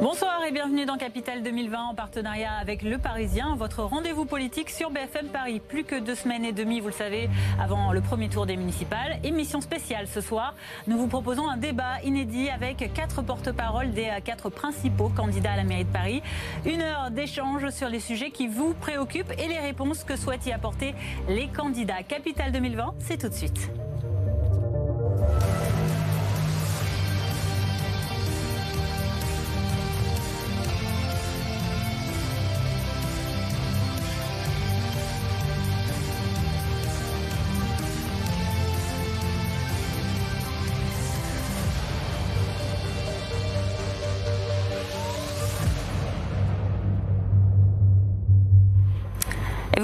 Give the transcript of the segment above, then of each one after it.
Bonsoir et bienvenue dans Capital 2020 en partenariat avec Le Parisien, votre rendez-vous politique sur BFM Paris. Plus que deux semaines et demie, vous le savez, avant le premier tour des municipales. Émission spéciale ce soir. Nous vous proposons un débat inédit avec quatre porte-paroles des quatre principaux candidats à la mairie de Paris. Une heure d'échange sur les sujets qui vous préoccupent et les réponses que souhaitent y apporter les candidats. Capital 2020, c'est tout de suite.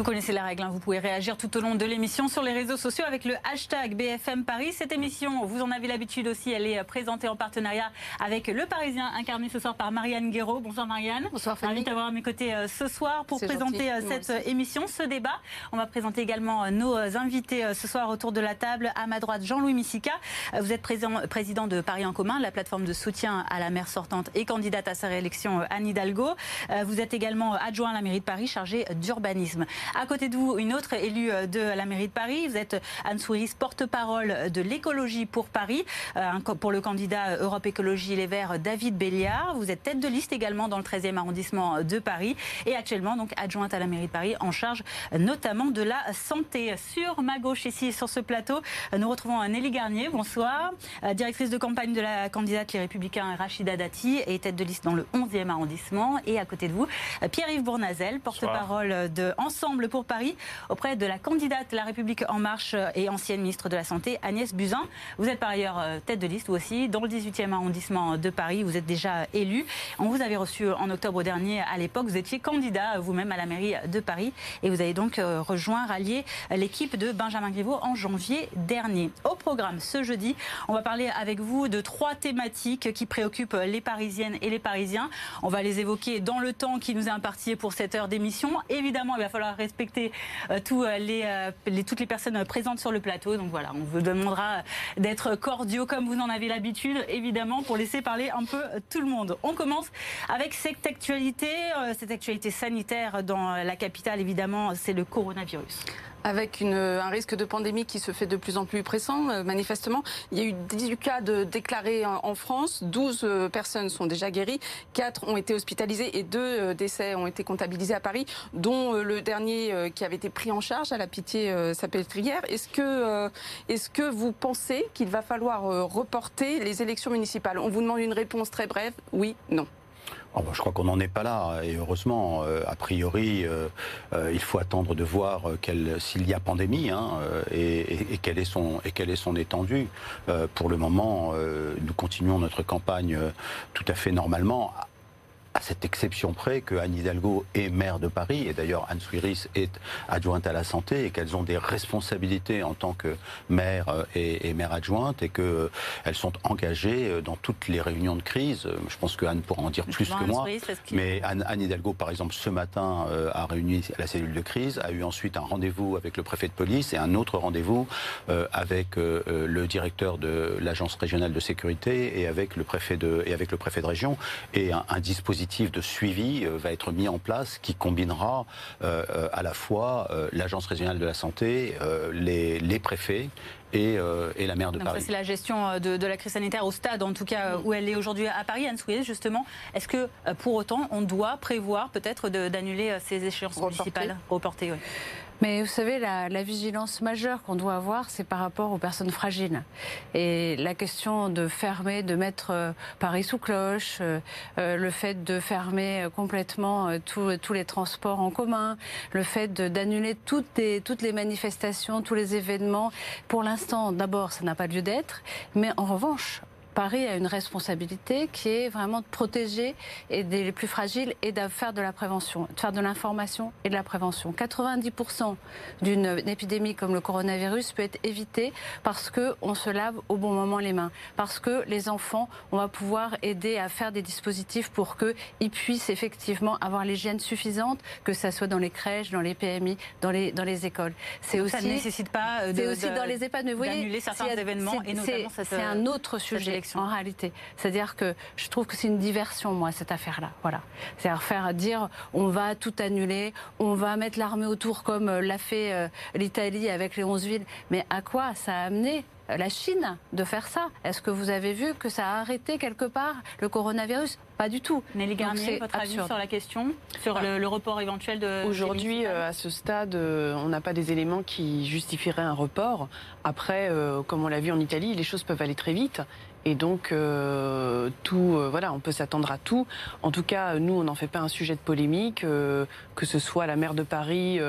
Connaissez la règle, hein. vous pouvez réagir tout au long de l'émission sur les réseaux sociaux avec le hashtag BFM Paris. Cette émission, vous en avez l'habitude aussi, elle est présentée en partenariat avec Le Parisien, incarné ce soir par Marianne Guéraud. Bonsoir Marianne. Bonsoir Fanny. Ravi d'avoir à mes côtés euh, ce soir pour présenter euh, cette euh, émission, ce débat. On va présenter également nos invités ce soir autour de la table. À ma droite, Jean-Louis Missica. Vous êtes président de Paris en commun, la plateforme de soutien à la maire sortante et candidate à sa réélection, Anne Hidalgo. Vous êtes également adjoint à la mairie de Paris, chargé d'urbanisme. À côté de vous, une autre élue euh, de la mairie de Paris. Vous êtes Anne Souris, porte-parole de l'écologie pour Paris, euh, pour le candidat Europe Écologie Les Verts, David Béliard. Vous êtes tête de liste également dans le 13e arrondissement de Paris et actuellement donc adjointe à la mairie de Paris en charge notamment de la santé. Sur ma gauche ici, sur ce plateau, nous retrouvons Nelly Garnier. Bonsoir. Euh, directrice de campagne de la candidate Les Républicains Rachida Dati et tête de liste dans le 11e arrondissement. Et à côté de vous, Pierre-Yves Bournazel, porte-parole de Ensemble pour Paris auprès de la candidate La République En Marche et ancienne ministre de la Santé, Agnès Buzyn. Vous êtes par ailleurs euh, tête de liste, vous aussi, dans le 18e arrondissement de Paris. Vous êtes déjà élu. On vous avait reçu en octobre dernier. À l'époque, vous étiez candidat vous-même à la mairie de Paris et vous avez donc euh, rejoint, rallié l'équipe de Benjamin Griveaux en janvier dernier. Au programme ce jeudi, on va parler avec vous de trois thématiques qui préoccupent les Parisiennes et les Parisiens. On va les évoquer dans le temps qui nous est imparti pour cette heure d'émission. Évidemment, il va falloir respecter euh, tous euh, euh, les, toutes les personnes présentes sur le plateau. Donc voilà, on vous demandera d'être cordiaux comme vous en avez l'habitude, évidemment, pour laisser parler un peu tout le monde. On commence avec cette actualité, cette actualité sanitaire dans la capitale, évidemment, c'est le coronavirus avec un risque de pandémie qui se fait de plus en plus pressant, euh, manifestement. Il y a eu 18 cas de déclarés en, France, 12 euh, personnes sont déjà guéries, 4 ont été hospitalisées et 2 euh, décès ont été comptabilisés à Paris, dont le dernier qui avait été pris en charge à la pitié salpêtrière. Est-ce que, est-ce que vous pensez qu'il va falloir reporter les élections municipales? On vous demande une réponse très brève, oui, non. Oh, bah, je crois qu'on n'en est pas là, et heureusement. Euh, a priori, euh, euh, il faut attendre de voir s'il y a pandémie hein, et, quelle est son, et quelle est son étendue. pour le moment, nous continuons notre campagne tout à fait normalement à cette exception près que Anne Hidalgo est maire de Paris, et d'ailleurs Anne Suiris est adjointe à la santé, et qu'elles ont des responsabilités en tant que maire euh, et, maire adjointe, et qu'elles euh, sont engagées euh, dans toutes les réunions de crise. Je pense que Anne pourra en dire plus que moi. Mais Anne, Hidalgo, par exemple, ce matin, a réuni la cellule de crise, a eu ensuite un rendez-vous avec le préfet de police et un autre rendez-vous avec le directeur de l'agence régionale de sécurité et avec le préfet de, et avec le préfet de région, et un, un dispositif de suivi euh, va être mis en place qui combinera euh, euh, à la fois l'Agence régionale de la santé, les, préfets et, la maire de Paris. C'est la gestion de, la crise sanitaire au stade, en tout cas, où elle est aujourd'hui à Paris. Anne Souillet, justement, est-ce que pour autant on doit prévoir peut-être d'annuler ces échéances municipales? Reportées mais vous savez, la, vigilance majeure qu'on doit avoir, c'est par rapport aux personnes fragiles. Et la question de fermer, de mettre euh, Paris sous cloche, euh, euh, le fait de fermer complètement tous les transports en commun, le fait d'annuler toutes, toutes les manifestations, tous les événements. Pour l'instant, d'abord, ça n'a pas lieu d'être. Mais en revanche, Paris a une responsabilité qui est vraiment de protéger et des les plus fragiles et de faire de la prévention, de faire de l'information et de la prévention. 90% d'une épidémie comme le coronavirus peut être évitée parce que on se lave au bon moment les mains, parce que les enfants, on va pouvoir aider à faire des dispositifs pour qu'ils puissent effectivement avoir l'hygiène suffisante, que ça soit dans les crèches, dans les PMI, dans les dans les écoles. C'est aussi ça ne nécessite pas euh, de, aussi dans les EHPAD. Mais vous voyez, certains événements et notamment c'est un autre sujet En réalité, c'est-à-dire que je trouve que c'est une diversion, moi, cette affaire-là. Voilà, c'est-à-dire faire dire on va tout annuler, on va mettre l'armée autour comme euh, l'a fait euh, l'Italie avec les 11 villes. Mais à quoi ça a amené la Chine de faire ça? Est-ce que vous avez vu que ça a arrêté quelque part le coronavirus? Pas du tout. Nelly Garnier, votre avis sur la question, sur le, report éventuel de... Aujourd'hui, euh, à ce stade, euh, on n'a pas des éléments qui justifieraient un report. Après, euh, comme on l'a vu en Italie, les choses peuvent aller très vite. Et donc, tout, voilà, on peut s'attendre à tout. En tout cas, nous, on n'en fait pas un sujet de polémique, que ce soit la maire de Paris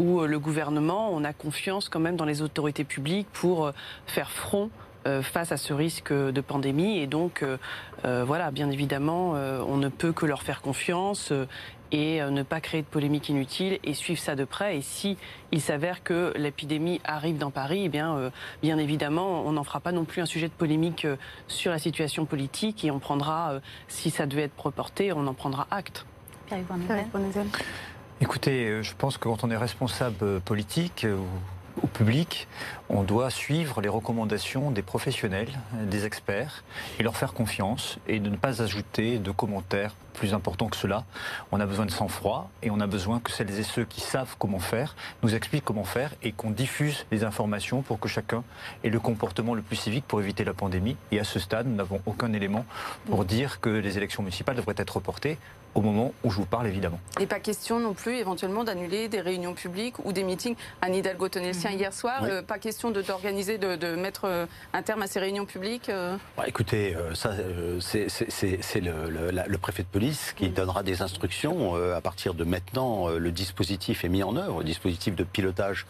euh, le gouvernement, on a confiance quand même dans les autorités publiques pour euh, faire front euh, face à ce risque de pandémie. Et donc, voilà, bien évidemment, on ne peut que leur faire confiance et ne pas créer de polémique inutile et suivre ça de près. Et si il s'avère que l'épidémie arrive dans Paris, eh bien, bien évidemment, on n'en fera pas non plus un sujet de polémique sur la situation politique et on prendra, si ça devait être reporté, on en prendra acte. Pierre Écoutez, euh, je pense que quand on est responsable euh, politique euh, au public, on doit suivre les recommandations des professionnels, des experts, et leur faire confiance, et de ne pas ajouter de commentaires plus importants que cela. On a besoin de sang-froid, et on a besoin que celles et ceux qui savent comment faire nous expliquent comment faire, et qu'on diffuse les informations pour que chacun ait le comportement le plus civique pour éviter la pandémie. Et à ce stade, nous n'avons aucun élément pour dire que les élections municipales devraient être reportées au moment où je vous parle, évidemment. Et pas question non plus, éventuellement, d'annuler des réunions publiques ou des meetings. Anne Hidalgo tenait le sien hier soir. Euh, pas question d'organiser, de, de, mettre euh, un terme à ces réunions publiques euh bah, Écoutez, ça, c'est le, le, préfet de police qui donnera des instructions. à partir de maintenant, le dispositif est mis en œuvre, le dispositif de pilotage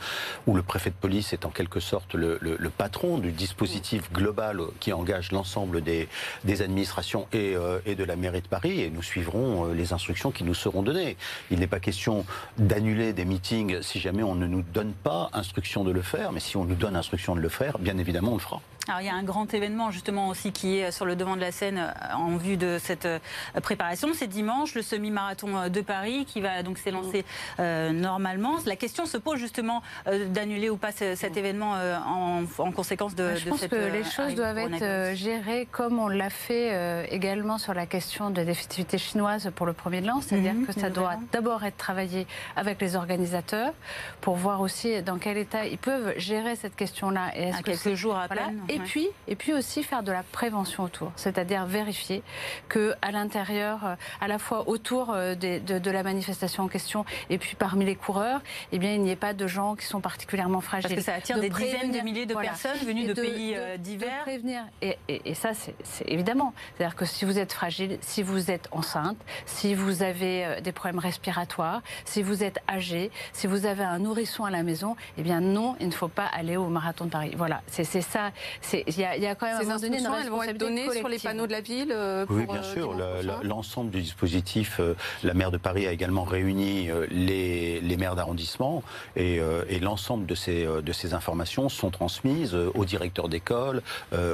où le préfet de police est en quelque sorte le, patron du dispositif global qui engage l'ensemble des, des, administrations et, et de la mairie de Paris. Et nous suivrons les instructions qui nous seront données. Il n'est pas question d'annuler des meetings si jamais on ne nous donne pas instruction de le faire, mais si on nous donne instruction de le faire, bien évidemment, on le fera. Alors il y a un grand événement justement aussi qui est sur le devant de la scène euh, en vue de cette euh, préparation. C'est dimanche le semi-marathon euh, de Paris qui va donc s'élancer normalement. La question se pose justement d'annuler ou pas cet événement en, conséquence de, Je pense que les choses doivent être gérées comme on l'a fait également sur la question de l'effectivité chinoise pour le premier de l'an, c'est-à-dire mhm, que ça doit d'abord être travaillé avec les organisateurs pour voir aussi dans quel état ils peuvent gérer cette question-là. Et à quelques jours à peine. Et puis, et puis aussi faire de la prévention autour, c'est-à-dire vérifier que à l'intérieur, euh, à la fois autour euh, de, la manifestation en question et puis parmi les coureurs, eh bien, il n'y ait pas de gens qui sont particulièrement fragiles. Parce que ça attire des dizaines de milliers de personnes venues de, pays euh, divers. prévenir. Et, et, ça, c'est évidemment. C'est-à-dire que si vous êtes fragile, si vous êtes enceinte, si vous avez des problèmes respiratoires, si vous êtes âgé, si vous avez un nourrisson à la maison, eh bien non, il ne faut pas aller au marathon de Paris. Voilà, c'est ça. Il y, a quand même Ces instructions, elles vont être données sur les panneaux de la ville euh, Oui, bien euh, sûr. L'ensemble du dispositif, euh, la maire de Paris a également réuni les, les maires d'arrondissement et, et l'ensemble de ces, de ces informations sont transmises aux directeurs d'école,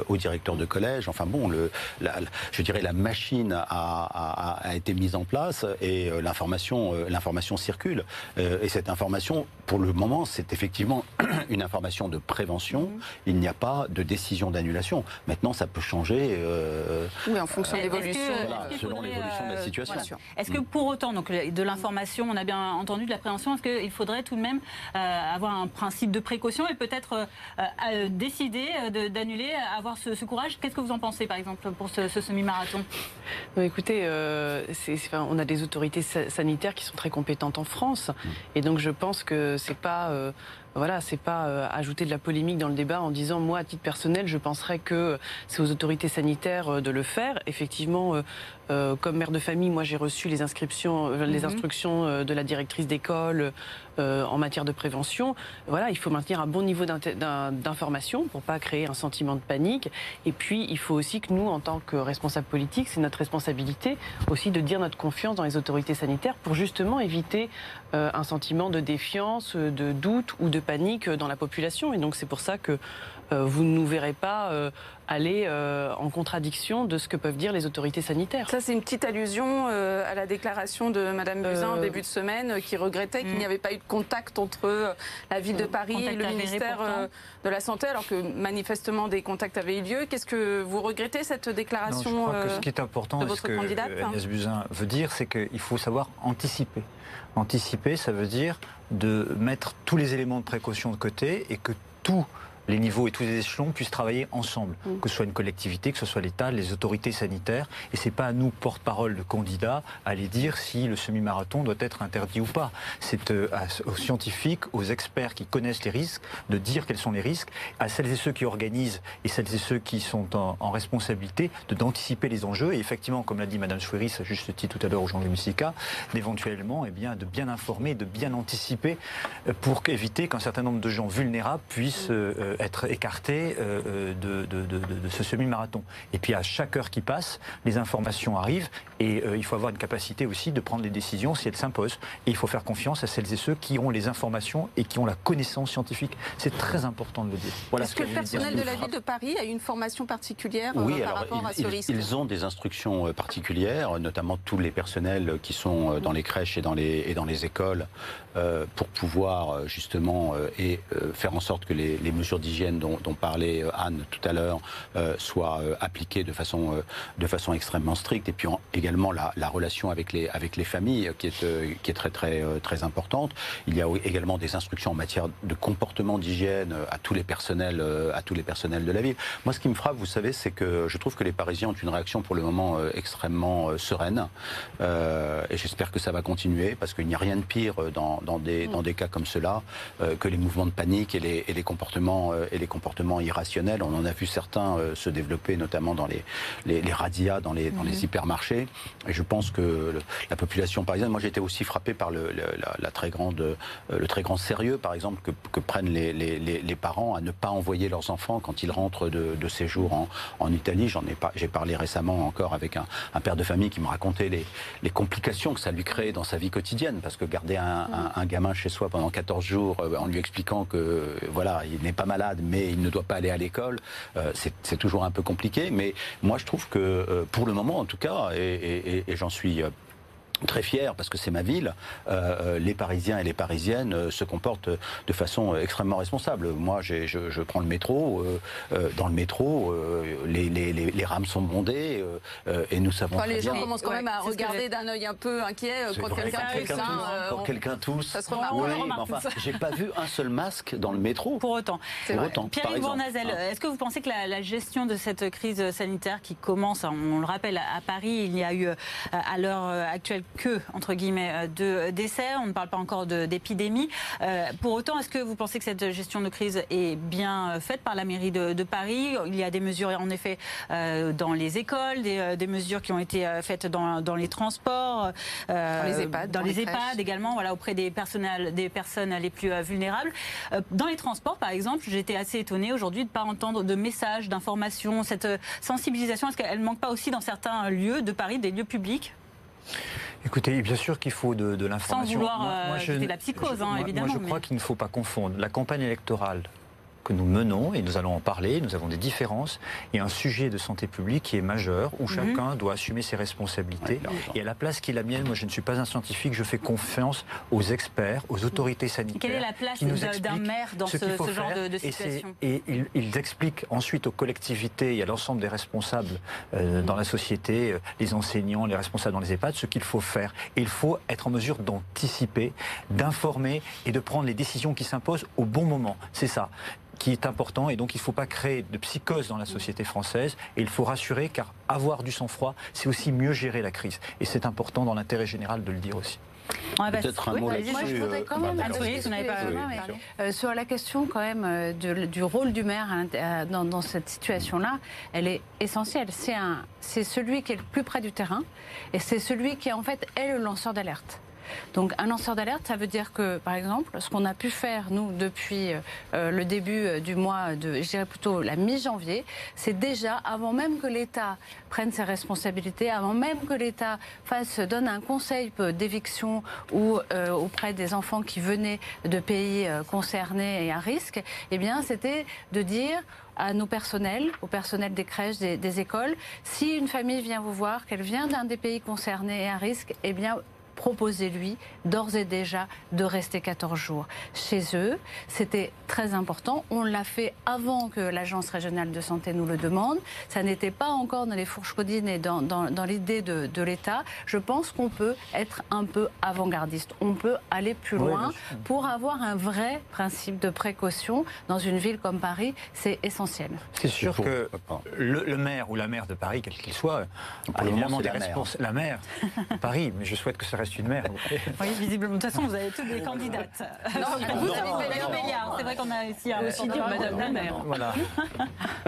aux directeurs de collège. Enfin bon, le, la, je dirais la machine a, a, a été mise en place et l'information l'information circule. Et cette information, pour le moment, c'est effectivement une information de prévention. Mm-hmm. Il n'y a pas de décision décision d'annulation. Maintenant, ça peut changer. Euh, oui, en fonction de l'évolution. selon l'évolution de la euh, situation. Est-ce que pour autant, donc de l'information, on a bien entendu de la prévention, est-ce qu'il faudrait tout de même euh, avoir un principe de précaution et peut-être décider d'annuler, avoir ce, courage? Qu'est-ce que vous en pensez, par exemple, pour ce, semi-marathon? Écoutez, on a des autorités sanitaires qui sont très compétentes en France, mm. et donc je pense que c'est pas voilà, c'est pas euh, ajouter de la polémique dans le débat en disant moi à titre personnel, je penserais que c'est aux autorités sanitaires euh, de le faire. Effectivement, euh, comme mère de famille, moi j'ai reçu les inscriptions, les mhm. instructions de la directrice d'école en matière de prévention. Voilà, il faut maintenir un bon niveau d'information pour pas créer un sentiment de panique. Et puis, il faut aussi que nous, en tant que responsables politiques, c'est notre responsabilité aussi de dire notre confiance dans les autorités sanitaires pour justement éviter un sentiment de défiance, de doute ou de panique dans la population. Et donc c'est pour ça que vous ne nous verrez pas aller en contradiction de ce que peuvent dire les autorités sanitaires. Ça, c'est une petite allusion à la déclaration de Mme Buzyn en début de semaine qui regrettait qu'il n'y mm. avait pas eu de contact entre la ville de Paris et le ministère de la Santé, alors que manifestement des contacts avaient eu lieu. Qu'est-ce que vous regrettez cette déclaration je crois que Ce qui est important, de votre ce que Agnès Buzyn veut dire, c'est qu'il faut savoir anticiper. Anticiper, ça veut dire de mettre tous les éléments de précaution de côté et que tout les niveaux et tous les échelons puissent travailler ensemble, mm. que ce soit une collectivité, que ce soit l'État, les autorités sanitaires. Et c'est pas à nous, porte-parole de candidats, à aller dire si le semi-marathon doit être interdit ou pas. C'est euh, aux scientifiques, aux experts qui connaissent les risques, de dire quels sont les risques, à celles et ceux qui organisent et celles et ceux qui sont en, responsabilité, d'anticiper les enjeux. Et effectivement, comme l'a dit Madame Chouiris, à juste titre tout à l'heure au Jean-Louis Mussica, d'éventuellement, eh bien, de bien informer, de bien anticiper euh, pour éviter qu'un certain nombre de gens vulnérables puissent euh, être écarté euh, euh, de, de, ce semi-marathon. Et puis à chaque heure qui passe, les informations arrivent et euh, il faut avoir une capacité aussi de prendre des décisions si elles s'imposent. Et il faut faire confiance à celles et ceux qui ont les informations et qui ont la connaissance scientifique. C'est très important de le dire. Voilà Est-ce que, le personnel de la ville de Paris a une formation particulière par rapport à ce risque Ils ont des instructions particulières, notamment tous les personnels qui sont dans les crèches et dans les, et dans les écoles, pour pouvoir justement et faire en sorte que les, les mesures d'hygiène dont, parlait euh, Anne tout à l'heure euh, soit euh, appliquée de façon, de façon extrêmement stricte. Et puis également la, relation avec les, avec les familles qui est, qui est très, très, très importante. Il y a également des instructions en matière de comportement d'hygiène à tous les personnels, à tous les personnels de la ville. Moi, ce qui me frappe, vous savez, c'est que je trouve que les Parisiens ont une réaction pour le moment extrêmement sereine. et j'espère que ça va continuer parce qu'il n'y a rien de pire dans, dans, des, dans des cas comme cela que les mouvements de panique et les, et les comportements euh, et les comportements irrationnels. On en a vu certains euh, se développer, notamment dans les, les, radias, dans les, dans les mhm. hypermarchés. Et je pense que la population parisienne, moi j'étais aussi frappé par le, la, très grande, euh, le très grand sérieux, par exemple, que, que prennent les, les, parents à ne pas envoyer leurs enfants quand ils rentrent de, de séjour en, en Italie. J'en ai pas, j'ai parlé récemment encore avec un, un, père de famille qui me racontait les, les complications que ça lui crée dans sa vie quotidienne, parce que garder un, un, un gamin chez soi pendant 14 jours en lui expliquant que voilà, il n'est pas malade, mais il ne doit pas aller à l'école, euh, c'est toujours un peu compliqué. Mais moi, je trouve que euh, pour le moment, en tout cas, et j'en suis euh, très fier parce que c'est ma ville. Euh, euh, les Parisiens et les Parisiennes euh, se comportent de façon extrêmement responsable. Moi, je, je, prends le métro. dans le métro, les, les, les, rames sont bondées et nous savons. Enfin, les gens commencent quand même à regarder d'un œil un peu inquiet quand quelqu'un tousse. quand quelqu'un tousse. Ça se remarque. Oui, enfin, j'ai pas vu un seul masque dans le métro. Pour autant. Pour autant. Pierre-Yves Bournazel, est-ce que vous pensez que la, la, gestion de cette crise sanitaire qui commence, on le rappelle, à Paris, il y a eu à l'heure actuelle que, entre guillemets, euh, de décès. On ne parle pas encore d'épidémie. Euh, pour autant, est-ce que vous pensez que cette gestion de crise est bien faite par la mairie de, Paris? Il y a des mesures, en effet, euh, dans les écoles, des, mesures qui ont été faites dans, les transports, dans les EHPAD, dans, les, EHPAD également, voilà, auprès des, personnels, des personnes les plus vulnérables. dans les transports, par exemple, j'étais assez étonnée aujourd'hui de ne pas entendre de messages, d'informations, cette sensibilisation. Est-ce qu'elle ne manque pas aussi dans certains lieux de Paris, des lieux publics? Écoutez, bien sûr qu'il faut de, l'information. Sans vouloir moi, euh, la psychose, hein, évidemment. Moi, je crois qu'il ne faut pas confondre la campagne électorale que nous menons, et nous allons en parler, nous avons des différences, et un sujet de santé publique qui est majeur, où mhm. chacun doit assumer ses responsabilités. et à la place qui est la mienne, moi je ne suis pas un scientifique, je fais confiance aux experts, aux autorités sanitaires. Quelle est la place d'un maire dans ce, genre de, situation? Et, ils, expliquent ensuite aux collectivités et à l'ensemble des responsables euh, dans la société, euh, les enseignants, les responsables dans les EHPAD, ce qu'il faut faire. Et il faut être en mesure d'anticiper, d'informer et de prendre les décisions qui s'imposent au bon moment. C'est ça qui est important et donc il ne faut pas créer de psychose dans la société française et il faut rassurer car avoir du sang-froid, c'est aussi mieux gérer la crise et c'est important dans l'intérêt général de le dire aussi. Peut-être un mot là-dessus. Moi, je voudrais quand même sur la question quand même euh, du rôle du maire dans, dans cette situation-là, elle est essentielle. C'est celui qui est le plus près du terrain et c'est celui qui en fait est le lanceur d'alerte. Donc un lanceur d'alerte, ça veut dire que, par exemple, ce qu'on a pu faire, nous, depuis euh, le début du mois de, je dirais plutôt la mi-janvier, c'est déjà, avant même que l'État prenne ses responsabilités, avant même que l'État fasse, donne un conseil d'éviction ou euh, auprès des enfants qui venaient de pays euh, concernés et à risque, eh bien, c'était de dire à nos personnels, au personnel des crèches, des, des écoles, si une famille vient vous voir, qu'elle vient d'un des pays concernés et à risque, eh bien, proposez-lui d'ores et déjà de rester 14 jours chez eux. C'était très important. On l'a fait avant que l'Agence régionale de santé nous le demande. Ça n'était pas encore dans les fourches codines et dans, dans, l'idée de, de l'État. Je pense qu'on peut être un peu avant-gardiste. On peut aller plus loin pour avoir un vrai principe de précaution dans une ville comme Paris. C'est essentiel. C'est sûr que le, maire ou la maire de Paris, quel qu'il soit, a évidemment des réponses. La maire de Paris, mais je souhaite que ça reste une mère. oui, visiblement. De toute façon, vous avez toutes des candidates. Non, vous avez C'est vrai qu'on a un aussi dire Madame la maire. Voilà.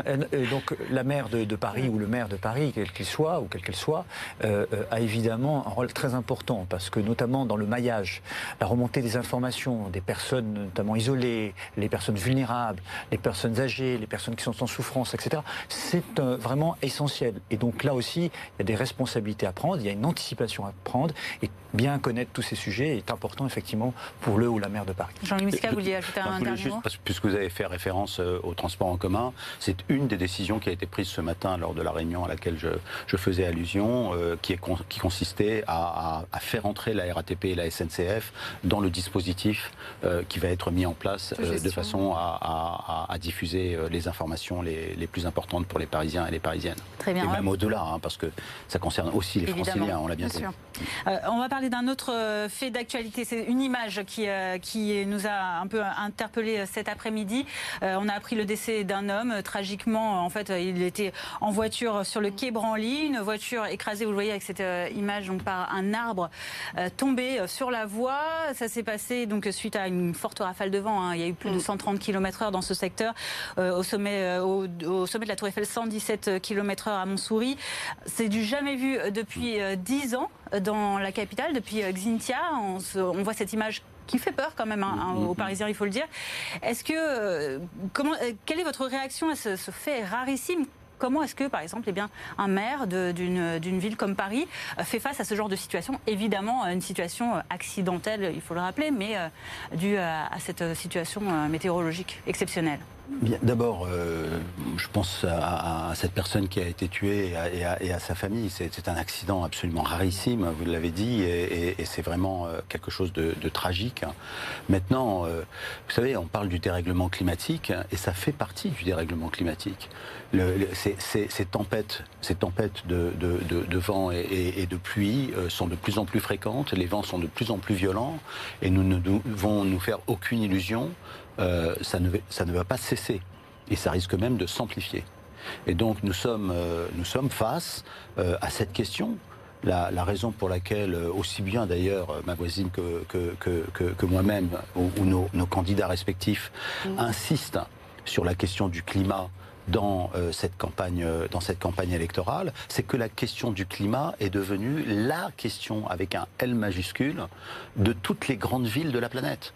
Et donc, la maire de, Paris ou le maire de Paris, quel qu'il soit ou quelle qu'elle soit, euh, euh, a évidemment un rôle très important parce que, notamment dans le maillage, la remontée des informations des personnes, notamment isolées, les personnes vulnérables, les personnes âgées, les personnes qui sont en souffrance, etc., c'est euh, vraiment essentiel. Et donc là aussi, il y a des responsabilités à prendre, il y a une anticipation à prendre. Et bien connaître tous ces sujets est important effectivement pour le ou la maire de Paris. Jean-Louis Misca, vous vouliez ajouter un dernier mot Puisque vous avez fait référence euh, au transport en commun, c'est une des décisions qui a été prise ce matin lors de la réunion à laquelle je, je faisais allusion, euh, qui, est, qui consistait à, à, faire entrer la RATP et la SNCF dans le dispositif euh, qui va être mis en place de façon à, à, diffuser les informations les, les, plus importantes pour les Parisiens et les Parisiennes. Très bien. Et même au-delà, hein, parce que ça concerne aussi les Franciliens, on l'a bien, bien on va parler d'un autre euh, fait d'actualité. C'est une image qui, euh, qui nous a un peu interpellé euh, cet après-midi. on a appris le décès d'un homme. Tragiquement, en fait, il était en voiture sur le quai Branly. Une voiture écrasée, vous le voyez avec cette image, donc par un arbre tombé sur la voie. Ça s'est passé donc suite à une forte rafale de vent. Hein. Il y a eu plus de 130 mm. km/h dans ce secteur. au, sommet, au, sommet de la Tour Eiffel, 117 km/h à Montsouris. C'est du jamais vu depuis 10 ans dans la capitale, depuis euh, Xintia. On, voit cette image qui fait peur quand même hein, hein, aux Parisiens, il faut le dire. Est-ce que euh, comment, euh, quelle est votre réaction à ce, fait rarissime? Comment est-ce que, par exemple, eh bien, un maire d'une ville comme Paris fait face à ce genre de situation? Évidemment, une situation accidentelle, il faut le rappeler, mais due à cette situation météorologique exceptionnelle. D'abord, euh, je pense à, cette personne qui a été tuée et à, sa famille. C'est un accident absolument rarissime, vous l'avez dit, et, c'est vraiment euh, quelque chose de, tragique. Maintenant, euh, vous savez, on parle du dérèglement climatique, et ça fait partie du dérèglement climatique. ces, tempêtes, ces tempêtes de, vent et, de pluie sont de plus en plus fréquentes, les vents sont de plus en plus violents, et nous ne devons nous faire aucune illusion euh, ça, ne, ça ne va pas cesser. Et ça risque même de s'amplifier. Et donc nous sommes, euh, nous sommes face euh, à cette question. La, raison pour laquelle, aussi bien d'ailleurs ma voisine que, que, que, moi-même, ou, nos, candidats respectifs, mmh. insistent sur la question du climat dans, cette campagne, dans cette campagne électorale, c'est que la question du climat est devenue la question, avec un L majuscule, de toutes les grandes villes de la planète.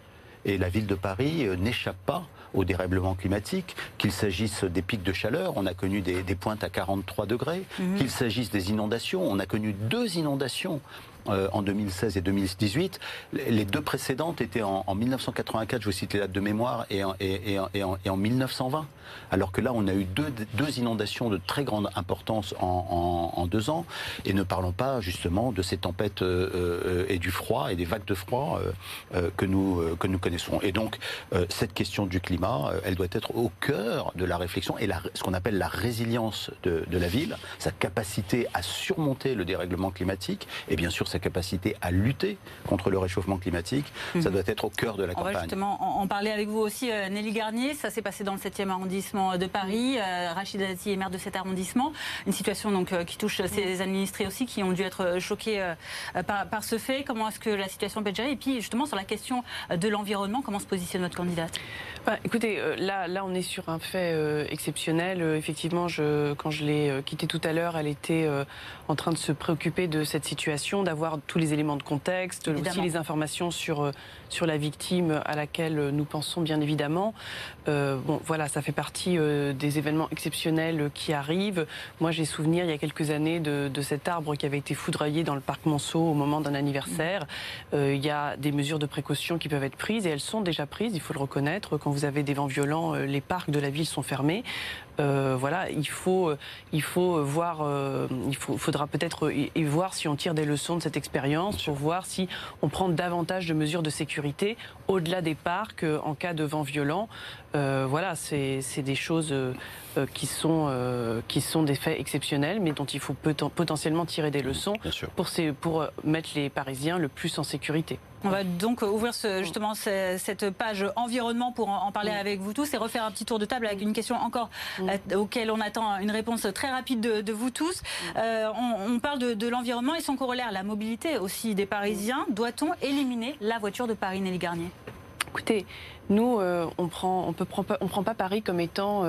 Et la ville de Paris euh, n'échappe pas au dérèglement climatique, qu'il s'agisse des pics de chaleur, on a connu des, pointes à 43 degrés, mhm. qu'il s'agisse des inondations, on a connu deux inondations euh, en 2016 et 2018. Les deux précédentes étaient en, 1984, je vous cite les dates de mémoire, et en, et, en, 1920. Alors que là, on a eu deux, deux inondations de très grande importance en, deux ans. Et ne parlons pas justement de ces tempêtes euh, euh, et du froid et des vagues de froid que, nous, que nous connaissons. Et donc, cette question du climat, elle doit être au cœur de la réflexion et la, ce qu'on appelle la résilience de, de, la ville, sa capacité à surmonter le dérèglement climatique et bien sûr sa capacité à lutter contre le réchauffement climatique. Ça mhm. doit être au cœur de la campagne. On va justement en parler avec vous aussi, euh, Nelly Garnier. Ça s'est passé dans le 7e arrondissement de Paris. Euh, Rachid Dati est maire de cet arrondissement. Une situation donc, euh, qui touche ses administrés aussi, qui ont dû être choqués par, ce fait. Comment est-ce que la situation peut être gérée? Et puis justement sur la question de l'environnement, comment se positionne notre candidate? Bah, Écoutez, là, là on est sur un fait exceptionnel. effectivement, je, quand je l'ai quittée tout à l'heure, elle était en train de se préoccuper de cette situation, d'avoir avoir tous les éléments de contexte, aussi les informations sur, sur la victime à laquelle nous pensons bien évidemment. bon, voilà, ça fait partie des événements exceptionnels qui arrivent. Moi, j'ai souvenir il y a quelques années de, cet arbre qui avait été foudroyé dans le parc Monceau au moment d'un anniversaire. il y a des mesures de précaution qui peuvent être prises et elles sont déjà prises, il faut le reconnaître. Quand vous avez des vents violents, les parcs de la ville sont fermés. Euh, voilà, il faut, il faut voir, euh, il faudra peut-être y voir si on tire des leçons de cette expérience pour voir si on prend davantage de mesures de sécurité au-delà des parcs euh, en cas de vent violent. voilà, c'est des choses qui sont, qui sont des faits exceptionnels, mais dont il faut potentiellement tirer des leçons pour, pour mettre les Parisiens le plus en sécurité. On va donc ouvrir justement cette page environnement pour en parler avec vous tous et refaire un petit tour de table avec une question encore euh, auquel on attend une réponse très rapide de, vous tous. Euh, on, parle de, l'environnement et son corollaire, la mobilité aussi des Parisiens. Doit-on éliminer la voiture de Paris, Nelly Garnier? Écoutez, nous, euh, on prend, on prend pas Paris comme étant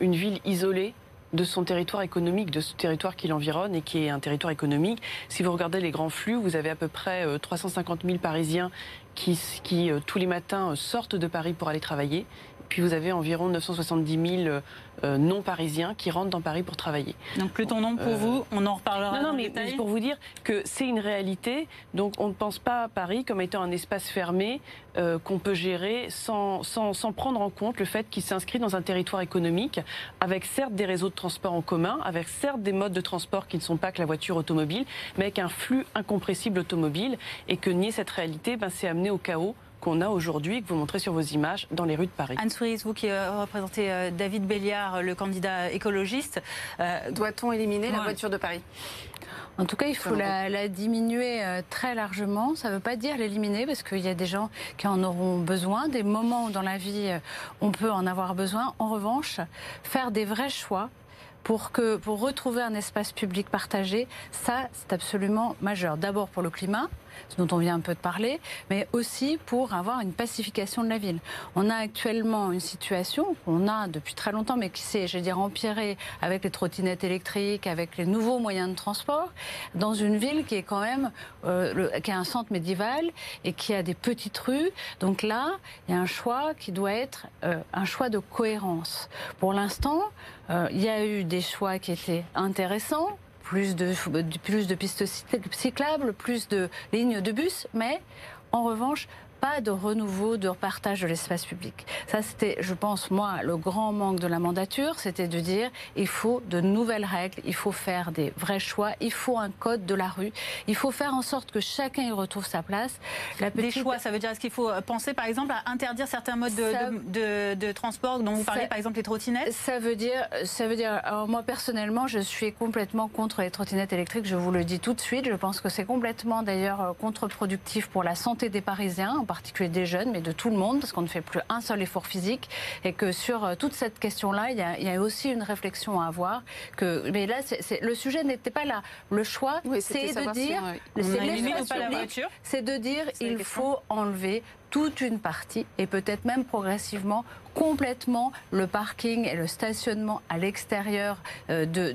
une ville isolée de son territoire économique, de ce territoire qui l'environne et qui est un territoire économique. Si vous regardez les grands flux, vous avez à peu près 350 000 Parisiens qui, qui tous les matins sortent de Paris pour aller travailler. Puis vous avez environ 970 000 euh, non-parisiens qui rentrent dans Paris pour travailler. Donc plus ton nom pour euh, vous, on en reparlera. Non, non, mais pour vous dire que c'est une réalité. Donc on ne pense pas à Paris comme étant un espace fermé euh, qu'on peut gérer sans, sans, sans, prendre en compte le fait qu'il s'inscrit dans un territoire économique avec certes des réseaux de transport en commun, avec certes des modes de transport qui ne sont pas que la voiture automobile, mais avec un flux incompressible automobile et que nier cette réalité, ben, c'est amener au chaos qu'on a aujourd'hui, que vous montrez sur vos images dans les rues de Paris. Anne Souris, vous qui euh, représentez euh, David Béliard, le candidat écologiste. Euh, Doit-on éliminer la voiture de Paris? En tout cas, il faut la, diminuer très largement. Ça ne veut pas dire l'éliminer parce qu'il y a des gens qui en auront besoin, des moments où dans la vie on peut en avoir besoin. En revanche, faire des vrais choix pour, que, pour retrouver un espace public partagé, ça c'est absolument majeur. D'abord pour le climat, ce dont on vient un peu de parler, mais aussi pour avoir une pacification de la ville. On a actuellement une situation qu'on a depuis très longtemps, mais qui s'est, je veux dire, empirée avec les trottinettes électriques, avec les nouveaux moyens de transport, dans une ville qui est quand même, euh, qui a un centre médiéval et qui a des petites rues. Donc là, il y a un choix qui doit être euh, un choix de cohérence. Pour l'instant, euh, il y a eu des choix qui étaient intéressants, plus de, plus de pistes cyclables, plus de lignes de bus, mais en revanche, pas de renouveau, de repartage de l'espace public. Ça, c'était, je pense, moi, le grand manque de la mandature, c'était de dire il faut de nouvelles règles, il faut faire des vrais choix, il faut un code de la rue, il faut faire en sorte que chacun y retrouve sa place. La Des choix, ça veut dire est-ce qu'il faut penser, par exemple, à interdire certains modes de, de, transport dont vous parlez, par exemple les trottinettes? Ça veut dire, ça veut dire. Alors moi personnellement, je suis complètement contre les trottinettes électriques. Je vous le dis tout de suite. Je pense que c'est complètement d'ailleurs contre-productif pour la santé des Parisiens en particulier des jeunes, mais de tout le monde, parce qu'on ne fait plus un seul effort physique, et que sur euh, toute cette question-là, il, y a aussi une réflexion à avoir. Que, mais là, le sujet n'était pas là. Le choix, c'est de dire, c'est de dire, il faut enlever toute une partie et peut-être même progressivement complètement le parking et le stationnement à l'extérieur euh, de,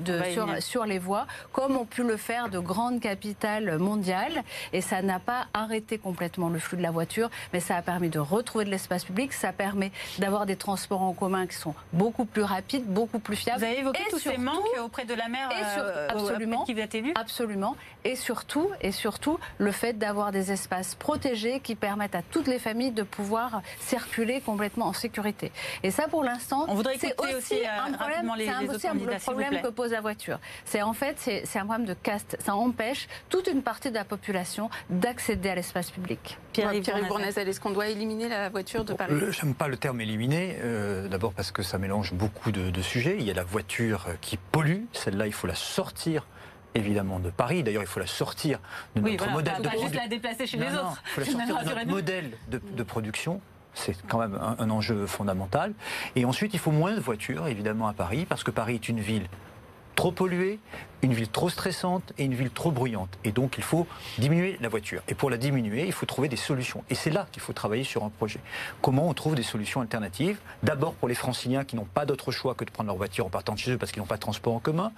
sur, les voies, comme ont pu le faire de grandes capitales mondiales. Et ça n'a pas arrêté complètement le flux de la voiture, mais ça a permis de retrouver de l'espace public, ça permet d'avoir des transports en commun qui sont beaucoup plus rapides, beaucoup plus fiables. Vous avez évoqué tous ces manques auprès de la maire euh, absolument, qui Absolument. Et surtout, et surtout, le fait d'avoir des espaces protégés qui permettent à toutes les familles de pouvoir circuler complètement en sécurité. Et ça, pour l'instant, c'est aussi, euh, un problème, aussi le problème que pose la voiture. C'est en fait, c'est un problème de caste. Ça empêche toute une partie de la population d'accéder à l'espace public. Pierre-Yves Pierre est-ce qu'on doit éliminer la voiture de Paris? J'aime pas le terme éliminer. Euh, d'abord parce que ça mélange beaucoup de, de sujets. Il y a la voiture qui pollue. Celle-là, il faut la sortir évidemment de Paris. D'ailleurs, il faut la sortir de notre modèle de production. la déplacer chez les autres. Il faut la sortir de notre modèle de, production. C'est quand même un, enjeu fondamental. Et ensuite, il faut moins de voitures, évidemment, à Paris, parce que Paris est une ville trop polluée, une ville trop stressante et une ville trop bruyante. Et donc, il faut diminuer la voiture. Et pour la diminuer, il faut trouver des solutions. Et c'est là qu'il faut travailler sur un projet. Comment on trouve des solutions alternatives? D'abord pour les franciliens qui n'ont pas d'autre choix que de prendre leur voiture en partant de chez eux parce qu'ils n'ont pas de transport en commun.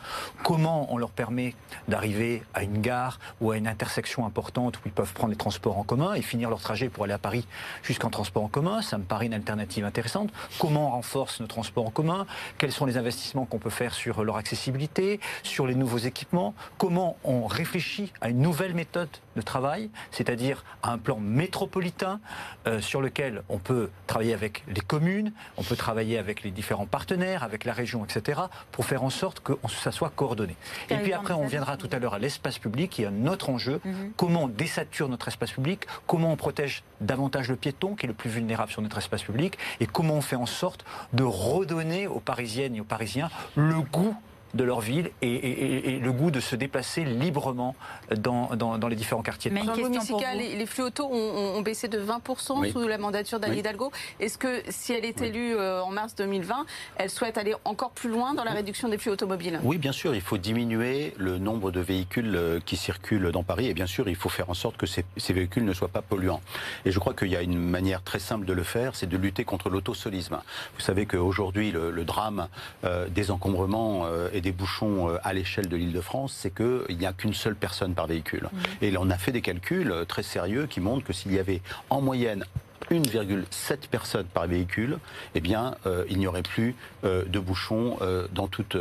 Comment on leur permet d'arriver à une gare ou à une intersection importante où ils peuvent prendre les transports en commun et finir leur trajet pour aller à Paris jusqu'en transport en commun? Ça me paraît une alternative intéressante. Comment on renforce nos transports en commun? Quels sont les investissements qu'on peut faire sur leur accessibilité, sur les nouveaux équipements, comment on réfléchit à une nouvelle méthode de travail, c'est-à-dire à un plan métropolitain euh, sur lequel on peut travailler avec les communes, on peut travailler avec les différents partenaires, avec la région, etc., pour faire en sorte que ça soit coordonné. Et puis après, on viendra tout à l'heure à l'espace public, qui est un autre enjeu. Mhm. Comment on désature notre espace public, comment on protège davantage le piéton, qui est le plus vulnérable sur notre espace public, et comment on fait en sorte de redonner aux Parisiennes et aux Parisiens le goût de leur ville et, le goût de se déplacer librement dans, dans, les différents quartiers. Mais les, les, flux auto ont, baissé de 20% sous la mandature d'Anne Hidalgo. Est-ce que si elle est élue euh, en mars 2020, elle souhaite aller encore plus loin dans la réduction des flux automobiles? Oui, bien sûr, il faut diminuer le nombre de véhicules euh, qui circulent dans Paris et bien sûr, il faut faire en sorte que ces, véhicules ne soient pas polluants. Et je crois qu'il y a une manière très simple de le faire, c'est de lutter contre l'autosolisme. Vous savez qu'aujourd'hui, le, drame euh, des encombrements et des bouchons euh, à l'échelle de l'île de France, c'est qu'il n'y a qu'une seule personne par véhicule. Mmh. Et on a fait des calculs euh, très sérieux qui montrent que s'il y avait en moyenne 1,7 personnes par véhicule, eh bien, euh, il n'y aurait plus euh, de bouchons euh, dans toute,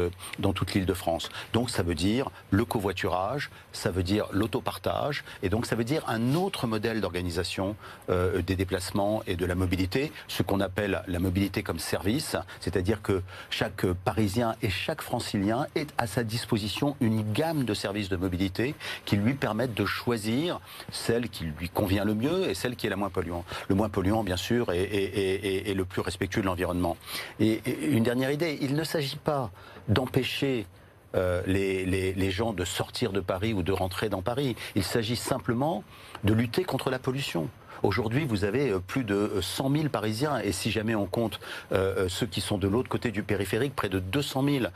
toute l'île de France. Donc, ça veut dire le covoiturage, ça veut dire l'autopartage, et donc ça veut dire un autre modèle d'organisation des déplacements et de la mobilité, ce qu'on appelle la mobilité comme service, c'est-à-dire que chaque Parisien et chaque Francilien est à sa disposition une gamme de services de mobilité qui lui permettent de choisir celle qui lui convient le mieux et celle qui est la moins polluante. Le moins bien sûr, et, le plus respectueux de l'environnement. Et, une dernière idée, il ne s'agit pas d'empêcher euh, les, gens de sortir de Paris ou de rentrer dans Paris. Il s'agit simplement de lutter contre la pollution. Aujourd'hui, vous avez euh, plus de 100 000 Parisiens, et si jamais on compte euh, ceux qui sont de l'autre côté du périphérique, près de 200 000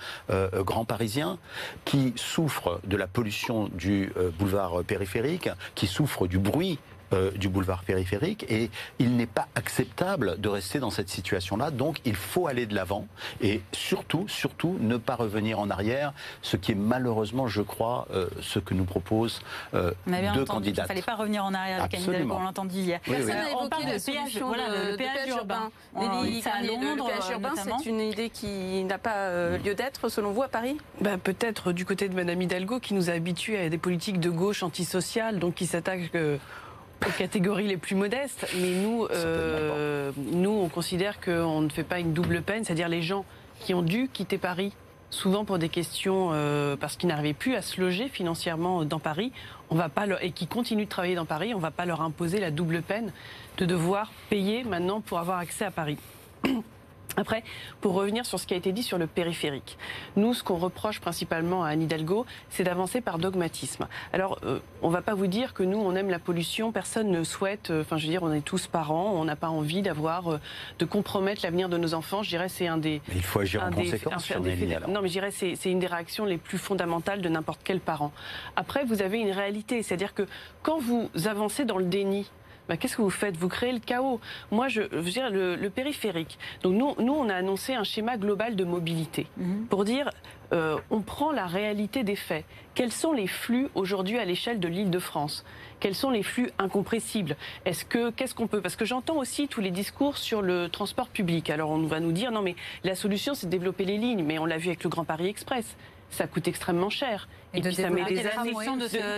grands Parisiens qui souffrent de la pollution du boulevard périphérique, qui souffrent du bruit euh, du boulevard périphérique et il n'est pas acceptable de rester dans cette situation-là. Donc il faut aller de l'avant et surtout, surtout ne pas revenir en arrière, ce qui est malheureusement, je crois, euh, ce que nous propose euh, deux candidats. Il ne fallait pas revenir en arrière avec Anne on l'a entendu hier. Oui, oui. on parle de péage, voilà, le, péage urbain. le péage urbain, c'est une idée qui n'a pas lieu d'être selon vous à Paris? Bah, Peut-être du côté de Madame Hidalgo qui nous a habitués à des politiques de gauche antisociales, donc qui s'attaquent aux catégories les plus modestes, mais nous, euh, nous, on considère qu'on ne fait pas une double peine, c'est-à-dire les gens qui ont dû quitter Paris, souvent pour des questions euh, parce qu'ils n'arrivaient plus à se loger financièrement dans Paris, on va pas et qui continuent de travailler dans Paris, on ne va pas leur imposer la double peine de devoir payer maintenant pour avoir accès à Paris. Après, pour revenir sur ce qui a été dit sur le périphérique, nous, ce qu'on reproche principalement à Anne Hidalgo, c'est d'avancer par dogmatisme. Alors, euh, on ne va pas vous dire que nous, on aime la pollution, personne ne souhaite, euh, enfin, je veux dire, on est tous parents, on n'a pas envie d'avoir, euh, de compromettre l'avenir de nos enfants. Je dirais, c'est un des. Mais il faut agir en conséquence sur Non, mais je dirais, c'est une des réactions les plus fondamentales de n'importe quel parent. Après, vous avez une réalité, c'est-à-dire que quand vous avancez dans le déni, bah, qu'est-ce que vous faites? Vous créez le chaos. Moi, je, veux dire, le, périphérique. Donc nous, nous, on a annoncé un schéma global de mobilité mhm. pour dire, euh, on prend la réalité des faits. Quels sont les flux aujourd'hui à l'échelle de l'Île-de-France? Quels sont les flux incompressibles? Est-ce que qu'est-ce qu'on peut Parce que j'entends aussi tous les discours sur le transport public. Alors on va nous dire non mais la solution c'est de développer les lignes, mais on l'a vu avec le Grand Paris Express ça coûte extrêmement cher. Et, puis ça met des années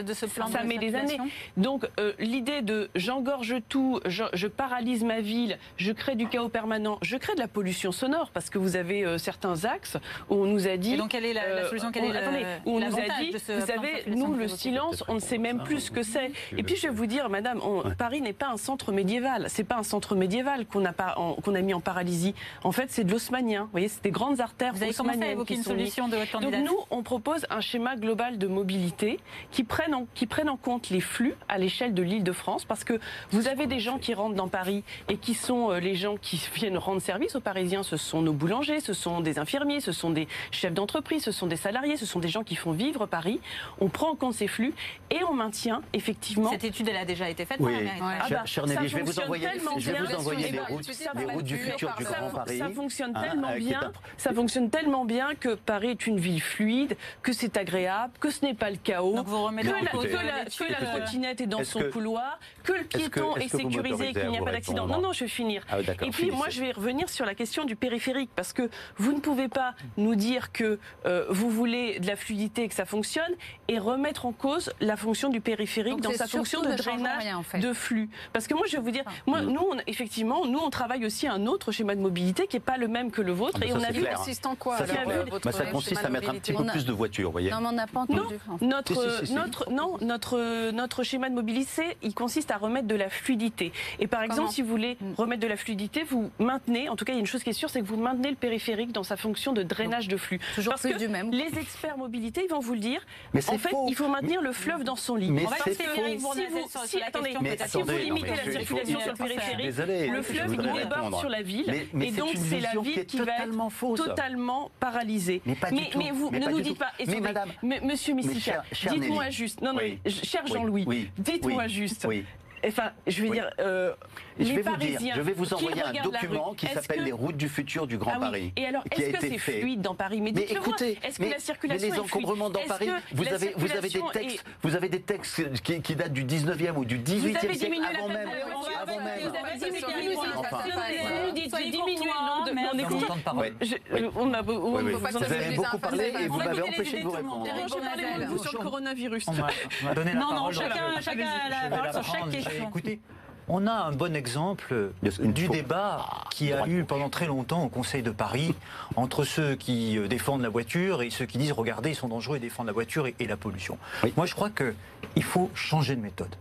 de, ce, plan ça met des années. Donc euh, l'idée de j'engorge tout, je, paralyse ma ville, je crée du chaos permanent, je crée de la pollution sonore parce que vous avez euh, certains axes où on nous a dit. Et donc quelle est la, solution Quelle est où on nous a dit, vous savez, nous le silence, on ne sait même plus ce que c'est. Et puis je vais vous dire, Madame, Paris n'est pas un centre médiéval. C'est pas un centre médiéval qu'on a pas qu'on a mis en paralysie. En fait, c'est de l'osmanien. Vous voyez, c'est des grandes artères vous avez commencé à évoquer une solution de votre candidat Donc nous, on propose un schéma global globale de mobilité qui prenne en, qui prenne en compte les flux à l'échelle de l'île de France, parce que vous avez des gens qui rentrent dans Paris et qui sont euh, les gens qui viennent rendre service aux Parisiens. Ce sont nos boulangers, ce sont des infirmiers, ce sont des chefs d'entreprise, ce sont des salariés, ce sont des gens qui font vivre Paris. On prend en compte ces flux et on maintient effectivement. Cette étude, elle a déjà été faite. Oui. Ah bah, je vais vous envoyer, je vais vous envoyer les routes, les routes du futur du Grand Paris. Ça fonctionne hein, tellement bien. Ça fonctionne tellement bien que Paris est une ville fluide, que c'est agréable, que ce n'est pas le chaos, que, la, trottinette est dans son couloir, que le piéton est, sécurisé, qu'il n'y a pas d'accident. Non, non, je vais finir. Ah et puis moi, je vais revenir sur la question du périphérique, parce que vous ne pouvez pas nous dire que euh, vous voulez de la fluidité et que ça fonctionne, et remettre en cause la fonction du périphérique dans sa fonction de drainage de flux. Parce que moi, je vais vous dire, moi, nous, effectivement, nous, on travaille aussi un autre schéma de mobilité qui n'est pas le même que le vôtre, ah, et on a vu. consiste en quoi Ça, ça consiste à mettre un petit peu plus de voitures, vous voyez. Non, on. Notre, notre, non, notre, notre schéma de mobilité, il consiste à remettre de la fluidité. Et par exemple, si vous voulez mm. remettre de la fluidité, vous maintenez, en tout cas, il y a une chose qui est sûre, c'est que vous maintenez le périphérique dans sa fonction de drainage de flux. Toujours Parce que du même. les experts mobilité, ils vont vous le dire. Mais en fait, il faut maintenir le fleuve dans son lit. Mais c'est faux. Si, attendez, si vous limitez la circulation sur le périphérique, le fleuve déborde sur la ville, et donc c'est la ville qui va être totalement paralysée. Mais vous ne nous dites pas. Mais madame, Monsieur Missika, dites-moi juste. Non, non, cher Jean-Louis, dites-moi juste. Enfin, je veux dire, euh, je vais vous dire, je vais vous envoyer un document qui s'appelle Les routes du futur du Grand ah Paris. Et alors, est-ce que c'est fluide dans Paris Mais, écoutez, est-ce que la circulation mais les encombrements dans Paris, vous avez, vous avez des textes, vous avez des textes qui, qui, datent du 19e ou du 18e siècle avant même. Avant même. On a Vous avez beaucoup parlé et vous m'avez empêché de vous répondre. sur le coronavirus. Non, non, chacun a la parole sur chaque question. Écoutez, on a un bon exemple du débat qui a eu pendant très longtemps au Conseil de Paris entre ceux qui euh, défendent la voiture et ceux qui disent regardez, ils sont dangereux et défendent la voiture et, la pollution. Moi, je crois qu'il faut changer de méthode.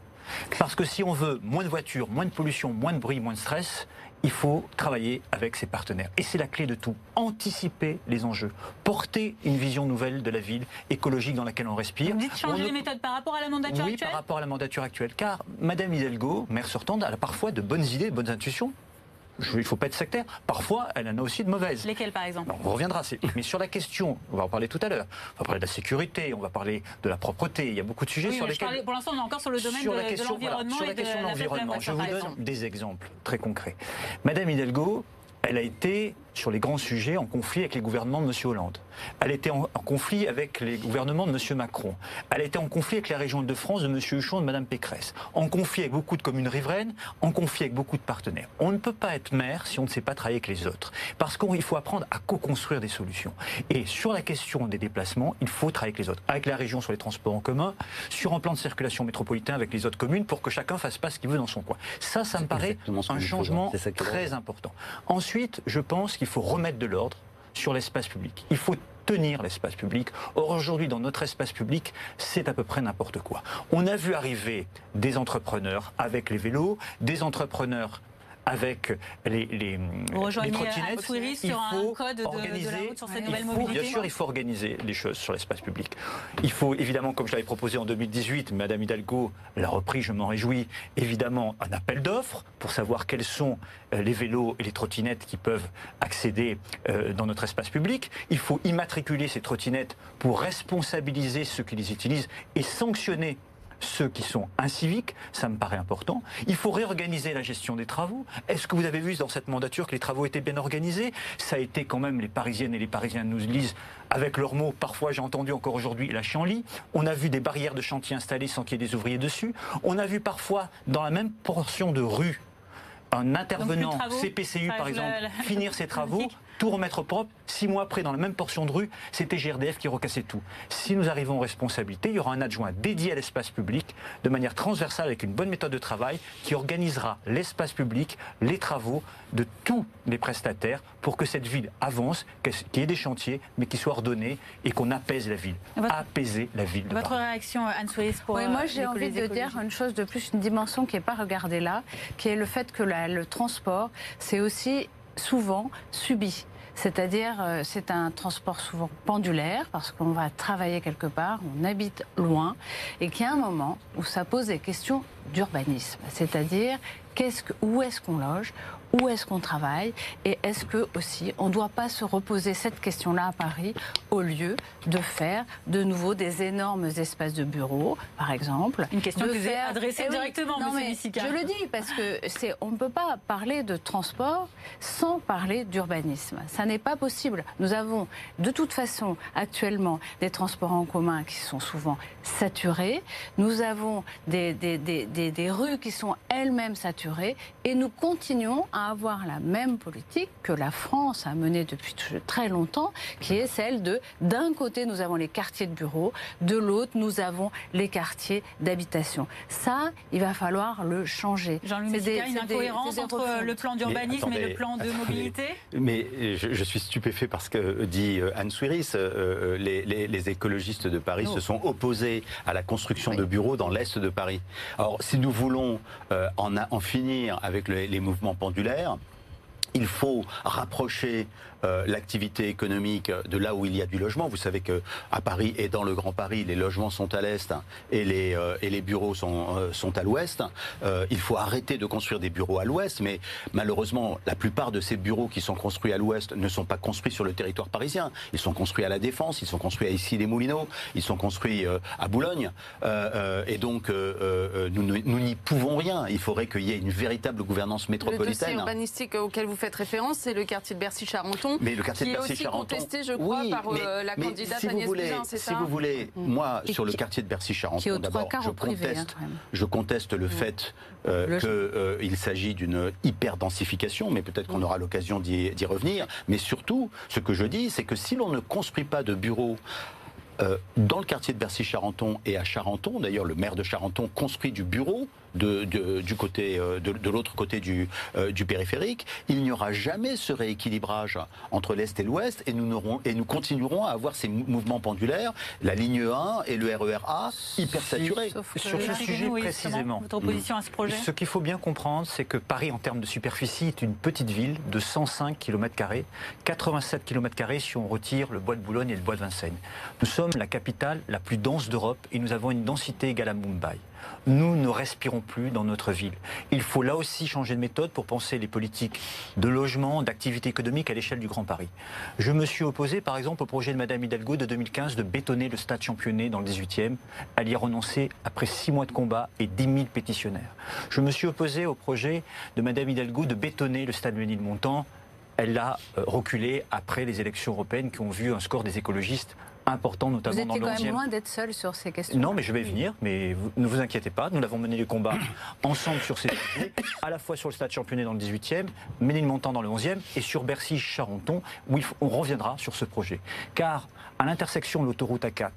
Parce que si on veut moins de voitures, moins de pollution, moins de bruit, moins de stress, il faut travailler avec ses partenaires. Et c'est la clé de tout. Anticiper les enjeux. Porter une vision nouvelle de la ville écologique dans laquelle on respire. Vous dites changer les méthodes par rapport à la mandature actuelle Oui, par rapport à la mandature actuelle. Car Madame Hidalgo, maire sortante, elle a parfois de bonnes idées, de bonnes intuitions il ne faut pas être sectaire. Parfois, elle en a aussi de mauvaises. Lesquelles, par exemple? On reviendra. Mais sur la question, on va en parler tout à l'heure. On va parler de la sécurité, on va parler de la propreté. Il y a beaucoup de sujets sur lesquels. pour l'instant, on est encore sur le domaine de, l'environnement. sur la question de l'environnement, je vous donne des exemples très concrets. Madame Hidalgo, elle a été sur les grands sujets en conflit avec les gouvernements de M. Hollande. Elle était en, conflit avec les gouvernements de M. Macron. Elle était en conflit avec la région de France de M. Huchon et de Mme Pécresse. En conflit avec beaucoup de communes riveraines, en conflit avec beaucoup de partenaires. On ne peut pas être maire si on ne sait pas travailler avec les autres. Parce qu'il faut apprendre à co-construire des solutions. Et sur la question des déplacements, il faut travailler avec les autres. Avec la région sur les transports en commun, sur un plan de circulation métropolitain avec les autres communes pour que chacun fasse pas ce qu'il veut dans son coin. Ça, ça me paraît un changement très important. Ensuite, je pense qu'il il faut remettre de l'ordre sur l'espace public. Il faut tenir l'espace public. Or, aujourd'hui, dans notre espace public, c'est à peu près n'importe quoi. On a vu arriver des entrepreneurs avec les vélos, des entrepreneurs avec les, les, les trottinettes. il faut un code organiser, de, la route sur cette nouvelle mobilité. Bien sûr, il faut organiser les choses sur l'espace public. Il faut évidemment, comme je l'avais proposé en 2018, Madame Hidalgo l'a repris, je m'en réjouis, évidemment un appel d'offres pour savoir quels sont euh, les vélos et les trottinettes qui peuvent accéder euh, dans notre espace public. Il faut immatriculer ces trottinettes pour responsabiliser ceux qui les utilisent et sanctionner ceux qui sont inciviques, ça me paraît important. Il faut réorganiser la gestion des travaux. Est-ce que vous avez vu dans cette mandature que les travaux étaient bien organisés? Ça a été quand même, les Parisiennes et les Parisiens nous lisent avec leurs mots, parfois j'ai entendu encore aujourd'hui la chienlit. On a vu des barrières de chantier installées sans qu'il y ait des ouvriers dessus. On a vu parfois, dans la même portion de rue, un intervenant CPCU, par exemple, finir ses travaux tout remettre propre. Six mois après, dans la même portion de rue, c'était GRDF qui recassait tout. Si nous arrivons aux responsabilités, il y aura un adjoint dédié à l'espace public, de manière transversale, avec une bonne méthode de travail, qui organisera l'espace public, les travaux de tous les prestataires pour que cette ville avance, qu'il y ait des chantiers, mais qu'ils soient ordonnés et qu'on apaise la ville. Apaiser la ville. Votre réaction, Anne-Sophie, pour oui, Moi, euh, j'ai envie de dire une chose de plus, une dimension qui n'est pas regardée là, qui est le fait que le transport, c'est aussi souvent subi. C'est-à-dire, euh, c'est un transport souvent pendulaire parce qu'on va travailler quelque part, on habite loin, et qu'il y a un moment où ça pose des questions d'urbanisme. C'est-à-dire, qu'est-ce que, où est-ce qu'on loge? Où est-ce qu'on travaille et est-ce que aussi on ne doit pas se reposer cette question-là à Paris au lieu de faire de nouveau des énormes espaces de bureaux, par exemple. Une question que vous adressée eh directement, non, mais Je le dis parce que c'est, on ne peut pas parler de transport sans parler d'urbanisme. Ça n'est pas possible. Nous avons de toute façon actuellement des transports en commun qui sont souvent saturés. Nous avons des, des, des, des rues qui sont elles-mêmes saturées et nous continuons à avoir la même politique que la France a menée depuis très longtemps, qui est celle de d'un côté nous avons les quartiers de bureaux, de l'autre nous avons les quartiers d'habitation. Ça, il va falloir le changer. Jean-Louis il y a une incohérence entre le plan d'urbanisme et le plan de mobilité? Mais je, suis stupéfait parce que dit euh, Anne Suiris, euh, euh, les, écologistes de Paris se sont opposés à la construction de bureaux dans l'est de Paris. Alors, si nous voulons en, en, finir avec les mouvements pendulaires, il faut rapprocher euh, l'activité économique de là où il y a du logement. Vous savez que à Paris et dans le Grand Paris, les logements sont à l'est et les euh, et les bureaux sont euh, sont à l'ouest. il faut arrêter de construire des bureaux à l'ouest, mais malheureusement, la plupart de ces bureaux qui sont construits à l'ouest ne sont pas construits sur le territoire parisien. Ils sont construits à la Défense, ils sont construits à Issy-les-Moulineaux, ils sont construits à Boulogne, et donc nous n'y pouvons rien. Il faudrait qu'il y ait une véritable gouvernance métropolitaine. Le dossier urbanistique auquel vous faites référence, c'est le quartier de Bercy-Charenton mais le quartier de Bercy-Charenton. contesté, je crois, par euh, la candidate si Agnès voulez, c'est ça Si vous voulez, mm. moi, sur le quartier de Bercy-Charenton, d'abord, je, conteste, hein, je conteste le mm. fait euh, qu'il euh, s'agit d'une hyper-densification, mais peut-être qu'on mm. aura l'occasion d'y revenir. Mais surtout, ce que je dis, c'est que si l'on ne construit pas de bureaux euh, dans le quartier de Bercy-Charenton et à Charenton, d'ailleurs le maire de Charenton construit du bureau de, du côté, euh, de, l'autre côté du, euh, du, périphérique, il n'y aura jamais ce rééquilibrage entre l'Est et l'Ouest et nous, et nous continuerons à avoir ces mouvements pendulaires, la ligne 1 et le RER A hyper saturés. Sur ce sujet précisément, votre opposition à ce projet ce qu'il faut bien comprendre, c'est que Paris, en termes de superficie, est une petite ville de 105 km, 87 km si on retire le bois de Boulogne et le bois de Vincennes. Nous sommes la capitale la plus dense d'Europe et nous avons une densité égale à Mumbai. Nous ne respirons plus dans notre ville. Il faut là aussi changer de méthode pour penser les politiques de logement, d'activité économique à l'échelle du Grand Paris. Je me suis opposé par exemple au projet de Madame Hidalgo de 2015 de bétonner le stade championné dans le 18e. Elle y a renoncé après six mois de combat et 10 000 pétitionnaires. Je me suis opposé au projet de Madame Hidalgo de bétonner le stade Ménilmontant elle l'a euh, reculé après les élections européennes qui ont vu un score des écologistes important, notamment dans le Vous étiez quand même loin d'être seul sur ces questions. Non, mais je vais venir, mais ne vous inquiétez pas, nous avons mené les combats ensemble sur ces sujets, à la fois sur le stade championné dans le 18e, Ménilmontant dans le 11e, et sur Bercy-Charenton, où on reviendra sur ce projet. Car à l'intersection de l'autoroute A4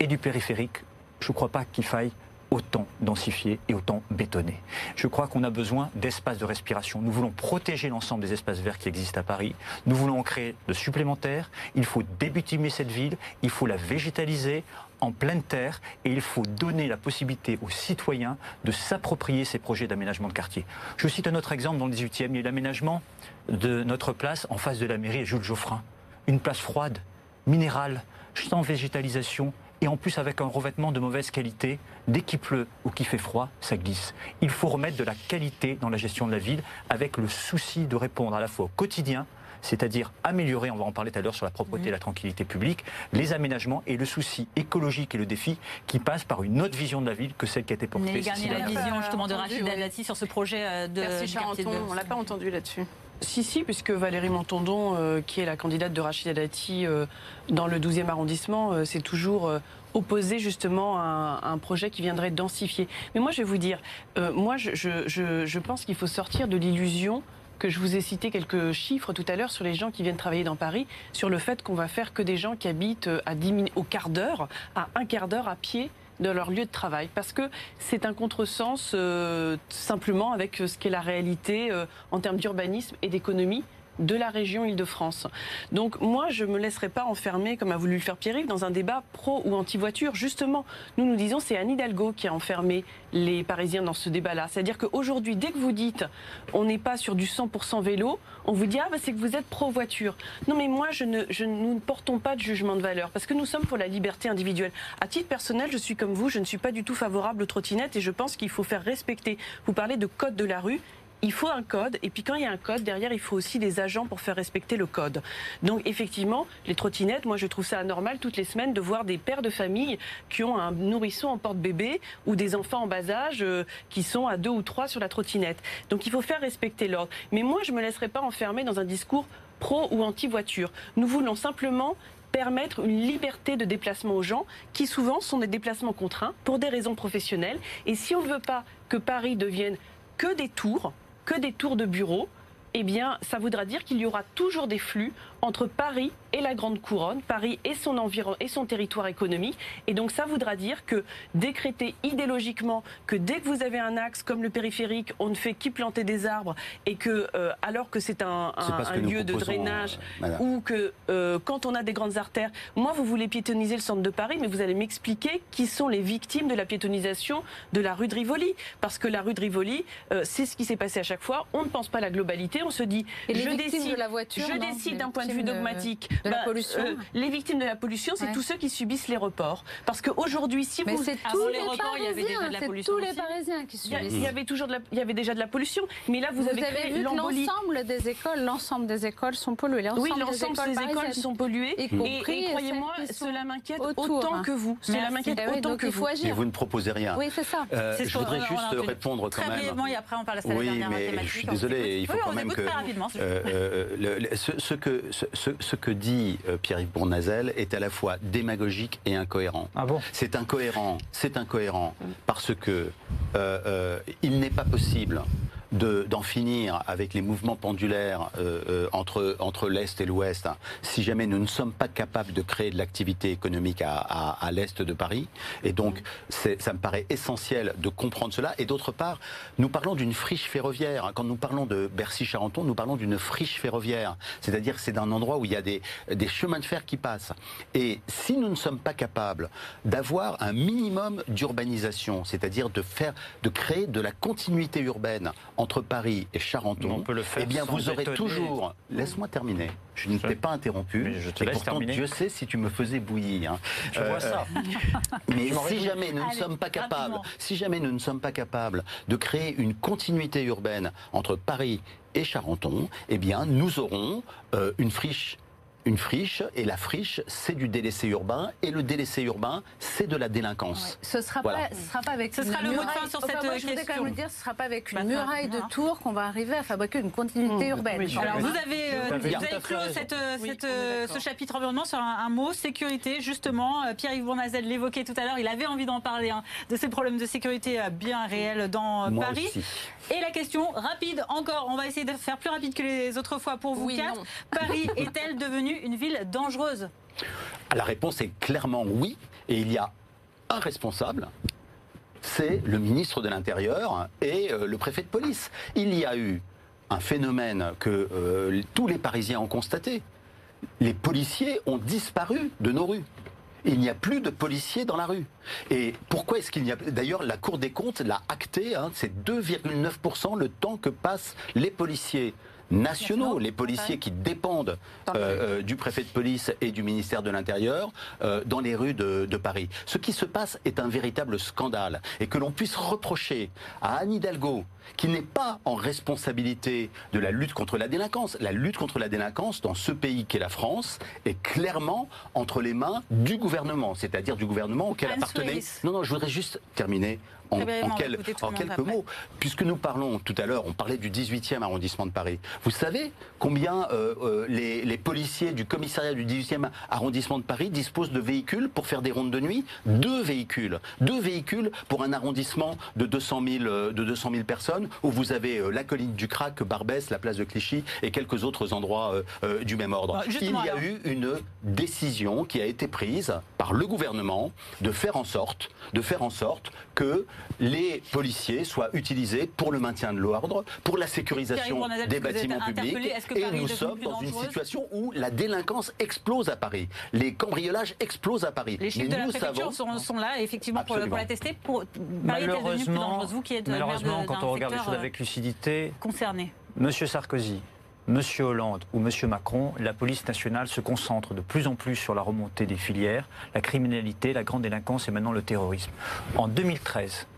et du périphérique, je ne crois pas qu'il faille autant densifié et autant bétonné. Je crois qu'on a besoin d'espaces de respiration. Nous voulons protéger l'ensemble des espaces verts qui existent à Paris. Nous voulons en créer de supplémentaires. Il faut débutimer cette ville. Il faut la végétaliser en pleine terre et il faut donner la possibilité aux citoyens de s'approprier ces projets d'aménagement de quartier. Je cite un autre exemple dans le 18e. Il y a l'aménagement de notre place en face de la mairie Jules Geoffrin. Une place froide, minérale, sans végétalisation, et en plus avec un revêtement de mauvaise qualité. Dès qu'il pleut ou qu'il fait froid, ça glisse. Il faut remettre de la qualité dans la gestion de la ville avec le souci de répondre à la fois au quotidien, c'est-à-dire améliorer, on va en parler tout à l'heure sur la propreté et la tranquillité publique, les aménagements et le souci écologique et le défi qui passe par une autre vision de la ville que celle qui a été portée. Vous avez la vision justement de Rachid Dati sur ce projet euh, de Merci Charenton, on l'a pas entendu là-dessus. Si, si, puisque Valérie Montandon, euh, qui est la candidate de Rachida Dati euh, dans le 12e arrondissement, euh, c'est toujours opposé justement à un, projet qui viendrait densifier. Mais moi, je vais vous dire, moi, je, pense qu'il faut sortir de l'illusion que je vous ai cité quelques chiffres tout à l'heure sur les gens qui viennent travailler dans Paris, sur le fait qu'on va faire que des gens qui habitent à 10 au quart d'heure, à un quart d'heure à pied de leur lieu de travail, parce que c'est un contresens euh, simplement avec ce qu'est la réalité euh, en termes d'urbanisme et d'économie de la région Île-de-France. Donc moi, je ne me laisserai pas enfermer, comme a voulu le faire Pierre-Yves, dans un débat pro ou anti-voiture. Justement, nous nous disons c'est Anne Hidalgo qui a enfermé les Parisiens dans ce débat-là. C'est-à-dire qu'aujourd'hui, dès que vous dites on n'est pas sur du 100% vélo, on vous dit ah bah, c'est que vous êtes pro-voiture. Non mais moi, je ne, nous ne portons pas de jugement de valeur parce que nous sommes pour la liberté individuelle. À titre personnel, je suis comme vous, je ne suis pas du tout favorable aux trottinettes et je pense qu'il faut faire respecter. Vous parlez de code de la rue il faut un code, et puis quand il y a un code, derrière, il faut aussi des agents pour faire respecter le code. Donc effectivement, les trottinettes, moi je trouve ça anormal toutes les semaines de voir des pères de famille qui ont un nourrisson en porte-bébé ou des enfants en bas âge euh, qui sont à deux ou trois sur la trottinette. Donc il faut faire respecter l'ordre. Mais moi, je ne me laisserai pas enfermer dans un discours pro ou anti-voiture. Nous voulons simplement permettre une liberté de déplacement aux gens qui souvent sont des déplacements contraints pour des raisons professionnelles. Et si on ne veut pas que Paris devienne que des tours, que des tours de bureau, eh bien, ça voudra dire qu'il y aura toujours des flux entre Paris et la Grande Couronne, Paris et son environ et son territoire économique. Et donc ça voudra dire que décréter idéologiquement que dès que vous avez un axe comme le périphérique, on ne fait qu'y planter des arbres et que euh, alors que c'est un, lieu de drainage euh, ou que euh, quand on a des grandes artères, moi vous voulez piétoniser le centre de Paris, mais vous allez m'expliquer qui sont les victimes de la piétonisation de la rue de Rivoli, parce que la rue de Rivoli, c'est ce qui s'est passé à chaque fois. On ne pense pas à la globalité, on se dit je décide, de la voiture, je décide d'un point de vue dogmatique. De, la bah, pollution. Euh, les victimes de la pollution, c'est tous ceux qui subissent les reports. Parce qu'aujourd'hui, si Mais vous. c'est tous les, reports, il y avait déjà de la pollution. tous les Parisiens qui subissent. Il y, avait toujours de la, il y avait déjà de la pollution. Mais là, vous, avez, avez vu l'ensemble des écoles, l'ensemble des écoles sont polluées. Oui, l'ensemble des écoles sont polluées. Et, croyez-moi, cela m'inquiète autant que vous. Cela m'inquiète eh autant que vous. Mais vous ne proposez rien. Oui, c'est ça. Euh, je voudrais juste répondre quand même. Très brièvement, et après on parle de la dernière mais Je suis désolé, il faut quand même que. Euh, ce que ce que dit euh, Pierre-Yves Bournazel est à la fois démagogique et incohérent. Ah bon? C'est incohérent, c'est incohérent parce que euh, euh, il n'est pas possible d'en finir avec les mouvements pendulaires euh, euh, entre, entre l'Est et l'Ouest, hein, si jamais nous ne sommes pas capables de créer de l'activité économique à, à, à l'Est de Paris. Et donc, ça me paraît essentiel de comprendre cela. Et d'autre part, nous parlons d'une friche ferroviaire. Quand nous parlons de Bercy-Charenton, nous parlons d'une friche ferroviaire. C'est-à-dire c'est d'un endroit où il y a des, des chemins de fer qui passent. Et si nous ne sommes pas capables d'avoir un minimum d'urbanisation, c'est-à-dire de faire, de créer de la continuité urbaine entre Paris et Charenton, eh bien vous aurez toujours. Laisse-moi terminer. Je ne t'ai pas interrompu. Mais je te laisse pourtant, terminer. Dieu sait si tu me faisais bouillir. Hein. Je vois ça. Euh, mais si jamais nous ne sommes pas capables, si jamais nous ne sommes pas capables de créer une continuité urbaine entre Paris et Charenton, eh bien nous aurons euh, une friche une friche, et la friche, c'est du délaissé urbain, et le délaissé urbain, c'est de la délinquance. Ce ne sera, pas, sera pas avec ce sera le mot de fin sur cette moi, je voudrais quand même le dire, ce ne sera pas avec une bah, muraille de tours qu'on va arriver à fabriquer une continuité mmh. urbaine. Alors vous avez, euh, vous avez clos cette, cette, ce chapitre environnement sur un, mot, sécurité, justement. Euh, Pierre-Yves Bournazel l'évoquait tout à l'heure, il avait envie d'en parler, hein, de ces problèmes de sécurité euh, bien réels dans Paris. Et la question, rapide encore, on va essayer de faire plus rapide que les autres fois pour vous quatre. Paris est-elle devenue une ville dangereuse La réponse est clairement oui. Et il y a un responsable, c'est le ministre de l'Intérieur et euh, le préfet de police. Il y a eu un phénomène que euh, tous les Parisiens ont constaté. Les policiers ont disparu de nos rues. Il n'y a plus de policiers dans la rue. Et pourquoi est-ce qu'il n'y a D'ailleurs, la Cour des comptes l'a acté, hein, c'est 2,9% le temps que passent les policiers nationaux, les policiers qui dépendent euh, euh, du préfet de police et du ministère de l'Intérieur euh, dans les rues de, Paris. Ce qui se passe est un véritable scandale et que l'on puisse reprocher à Anne Hidalgo, qui n'est pas en responsabilité de la lutte contre la délinquance. La lutte contre la délinquance dans ce pays qu'est la France est clairement entre les mains du gouvernement, c'est-à-dire du gouvernement auquel appartenait. Non, non, je voudrais juste terminer en, quelques mots, puisque nous parlons tout à l'heure, on parlait du 18e arrondissement de Paris. Vous savez combien euh, euh, les, policiers du commissariat du 18e arrondissement de Paris disposent de véhicules pour faire des rondes de nuit? Deux véhicules. Deux véhicules pour un arrondissement de 200 000, euh, de 200 000 personnes où vous avez la colline du Crac, Barbès, la place de Clichy et quelques autres endroits du même ordre. Il y a eu une décision qui a été prise par le gouvernement de faire en sorte, de faire en sorte que les policiers soient utilisés pour le maintien de l'ordre, pour la sécurisation des bâtiments publics. Et nous sommes dans une situation où la délinquance explose à Paris. Les cambriolages explosent à Paris. Les chiffres de la préfecture sont, là, effectivement, pour, pour, la tester. Pour... Malheureusement, vous qui êtes malheureusement quand on regarde les choses avec lucidité, concerné. Monsieur Sarkozy, Monsieur Hollande ou Monsieur Macron, la police nationale se concentre de plus en plus sur la remontée des filières, la criminalité, la grande délinquance et maintenant le terrorisme. En 2013,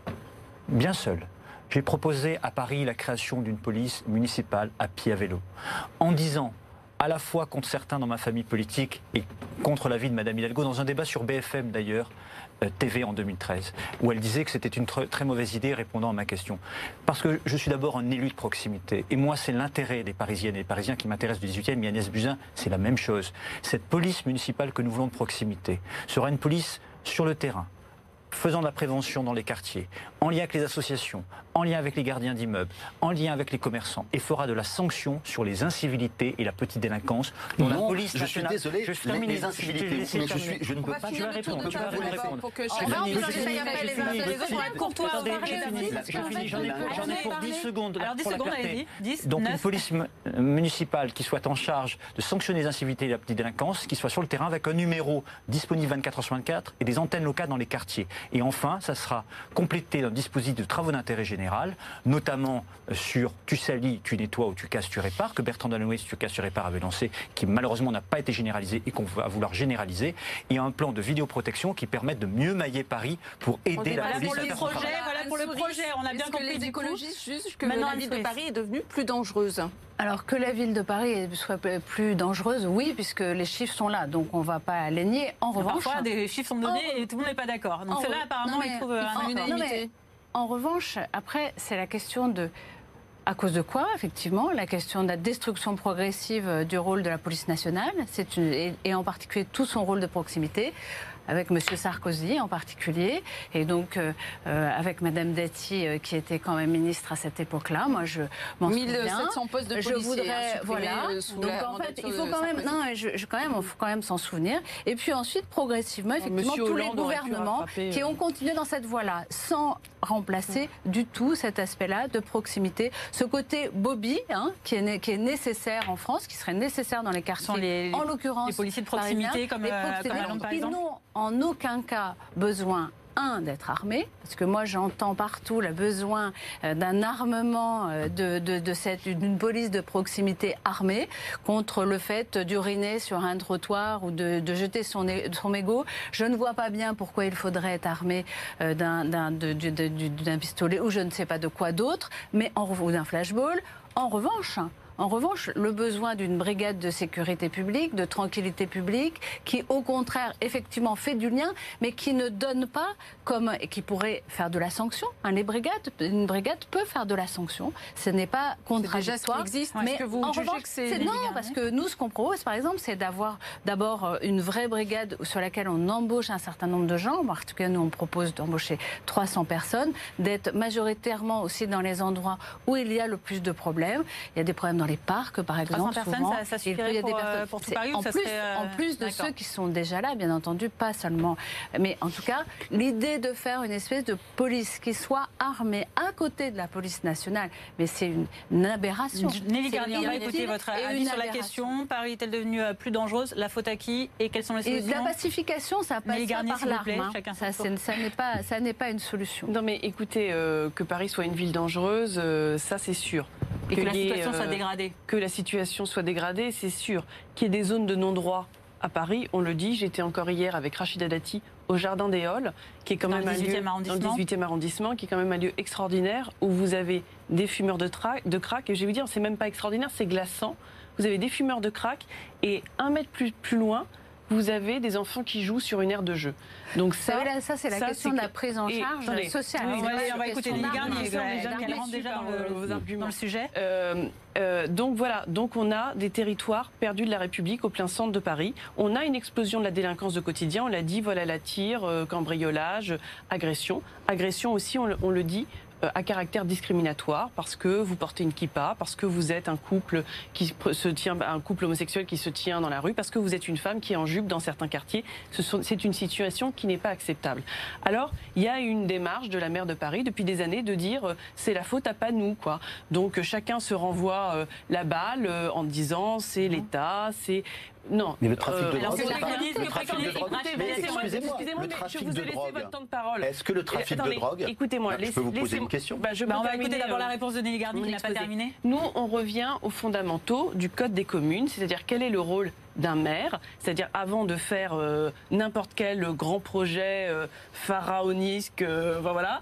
bien seul, j'ai proposé à Paris la création d'une police municipale à pied à vélo. En disant à la fois contre certains dans ma famille politique et contre l'avis de Madame Hidalgo, dans un débat sur BFM d'ailleurs, TV en 2013, où elle disait que c'était une très mauvaise idée répondant à ma question. Parce que je suis d'abord un élu de proximité. Et moi, c'est l'intérêt des Parisiennes et des Parisiens qui m'intéresse du 18e. Mais Agnès Buzyn, c'est la même chose. Cette police municipale que nous voulons de proximité sera une police sur le terrain, faisant de la prévention dans les quartiers, en lien avec les associations, en lien avec les gardiens d'immeubles, en lien avec les commerçants, et fera de la sanction sur les incivilités et la petite délinquance dont la police Je suis désolé, je les, les incivilités, mais je, suis, je ne peux pas... Tu vas répondre, tu vas répondre. Pour que je finis, j'en ai pour 10 secondes. Alors 10 secondes, allez 10, Donc une police municipale qui soit en charge de sanctionner les incivilités et la petite délinquance, qui soit sur le terrain avec un numéro disponible 24 h sur 24 et des antennes locales dans les quartiers. Et enfin, ça sera complété d'un dispositif de travaux d'intérêt général, notamment sur tu salis, tu nettoies ou tu casses, tu répares, que Bertrand Delanoë, si tu casses, tu répares, avait lancé, qui malheureusement n'a pas été généralisé et qu'on va vouloir généraliser. Et un plan de vidéoprotection qui permette de mieux mailler Paris pour aider la police à faire projet, Voilà pour le projet, on a bien compris. les écologistes jugent que la ville de Paris est devenue plus dangereuse? Alors que la ville de Paris soit plus dangereuse, oui, puisque les chiffres sont là, donc on ne va pas les nier. En revanche, parfois des chiffres sont donnés et tout le monde n'est pas d'accord. Donc là apparemment, il trouve un unanimité. En revanche, après, c'est la question de à cause de quoi, effectivement La question de la destruction progressive du rôle de la police nationale, et en particulier tout son rôle de proximité avec M. Sarkozy en particulier, et donc euh, euh, avec Mme Dati euh, qui était quand même ministre à cette époque-là. Moi, je m'en souviens. 1700 postes de policiers. Je voudrais, voilà. Donc en fait, il faut quand même, non, je, je, quand même, faut quand même s'en souvenir. Et puis ensuite, progressivement, effectivement, tous les gouvernements qui ont continué dans cette voie-là, sans remplacer du tout cet aspect-là de proximité, ce côté Bobby, hein, qui, est, qui est nécessaire en France, qui serait nécessaire dans les quartiers, les, en l'occurrence les policiers de proximité, comme, les comme par exemple en aucun cas besoin un, d'être armé, parce que moi j'entends partout le besoin euh, d'un armement euh, de, de, cette, d'une police de proximité armée contre le fait d'uriner sur un trottoir ou de, jeter son, son mégot. Je ne vois pas bien pourquoi il faudrait être armé euh, d'un, d'un, d'un pistolet ou je ne sais pas de quoi d'autre, mais en, ou d'un flashball. En revanche, en revanche, le besoin d'une brigade de sécurité publique, de tranquillité publique, qui au contraire effectivement fait du lien, mais qui ne donne pas comme et qui pourrait faire de la sanction. Hein, les brigades, une brigade peut faire de la sanction. Ce n'est pas contradictoire. Existe, mais que vous en revanche, c'est non parce que nous ce qu'on propose par exemple, c'est d'avoir d'abord euh, une vraie brigade sur laquelle on embauche un certain nombre de gens. En tout cas, nous on propose d'embaucher 300 personnes, d'être majoritairement aussi dans les endroits où il y a le plus de problèmes. Il y a des problèmes dans les parcs, par exemple. souvent, ça, ça suffirait il y a des pour, euh, pour tout Paris, en, plus, serait... en plus de ceux qui sont déjà là, bien entendu, pas seulement. Mais en tout cas, l'idée de faire une espèce de police qui soit armée à côté de la police nationale, mais c'est une, aberration. Nelly Garnier, on va écouter votre avis sur la question. Paris est-elle devenue euh, plus dangereuse? La faute à qui? Et quelles sont les solutions et La pacification, ça passe Garnier, par l'arme. Hein. Ça, ça n'est pas, ça n'est pas une solution. Non, mais écoutez, euh, que Paris soit une ville dangereuse, ça c'est sûr. Et que, la situation soit dégradée que la situation soit dégradée, c'est sûr. Qu'il y ait des zones de non-droit à Paris, on le dit. J'étais encore hier avec Rachida Dati au Jardin des Halles, qui est quand même un lieu, dans le 18e arrondissement, qui est quand même un lieu extraordinaire où vous avez des fumeurs de, de crack. Et je vais vous dire, c'est même pas extraordinaire, c'est glaçant. Vous avez des fumeurs de crack et un mètre plus, plus loin, vous avez des enfants qui jouent sur une aire de jeu. Donc ça, ça c'est la question de la prise en charge sociale. on, va, écouter les Garnier, elle rentre déjà dans le, sujet. Euh, euh, donc voilà, donc on a des territoires perdus de la République au plein centre de Paris. On a une explosion de la délinquance de quotidien. On l'a dit, voilà la tire, euh, cambriolage, agression. Agression aussi, on le dit, à caractère discriminatoire parce que vous portez une kippa, parce que vous êtes un couple qui se tient, un couple homosexuel qui se tient dans la rue, parce que vous êtes une femme qui est en jupe dans certains quartiers. C'est une situation qui n'est pas acceptable. Alors, il y a une démarche de la maire de Paris depuis des années de dire c'est la faute à pas nous, quoi. Donc chacun se renvoie la balle en disant c'est mhm. l'État, c'est non. Mais le trafic de drogue. Excusez-moi, je vous ai laissé votre temps de parole. Est-ce que le trafic de drogue. Écoutez-moi, je peux vous poser une question bah, On va écouter d'abord la réponse de Nelly Gardi qui n'a pas terminé. Nous, on revient aux fondamentaux du Code des communes, c'est-à-dire quel est le rôle d'un maire, c'est-à-dire avant de faire n'importe quel grand projet pharaonisque, voilà,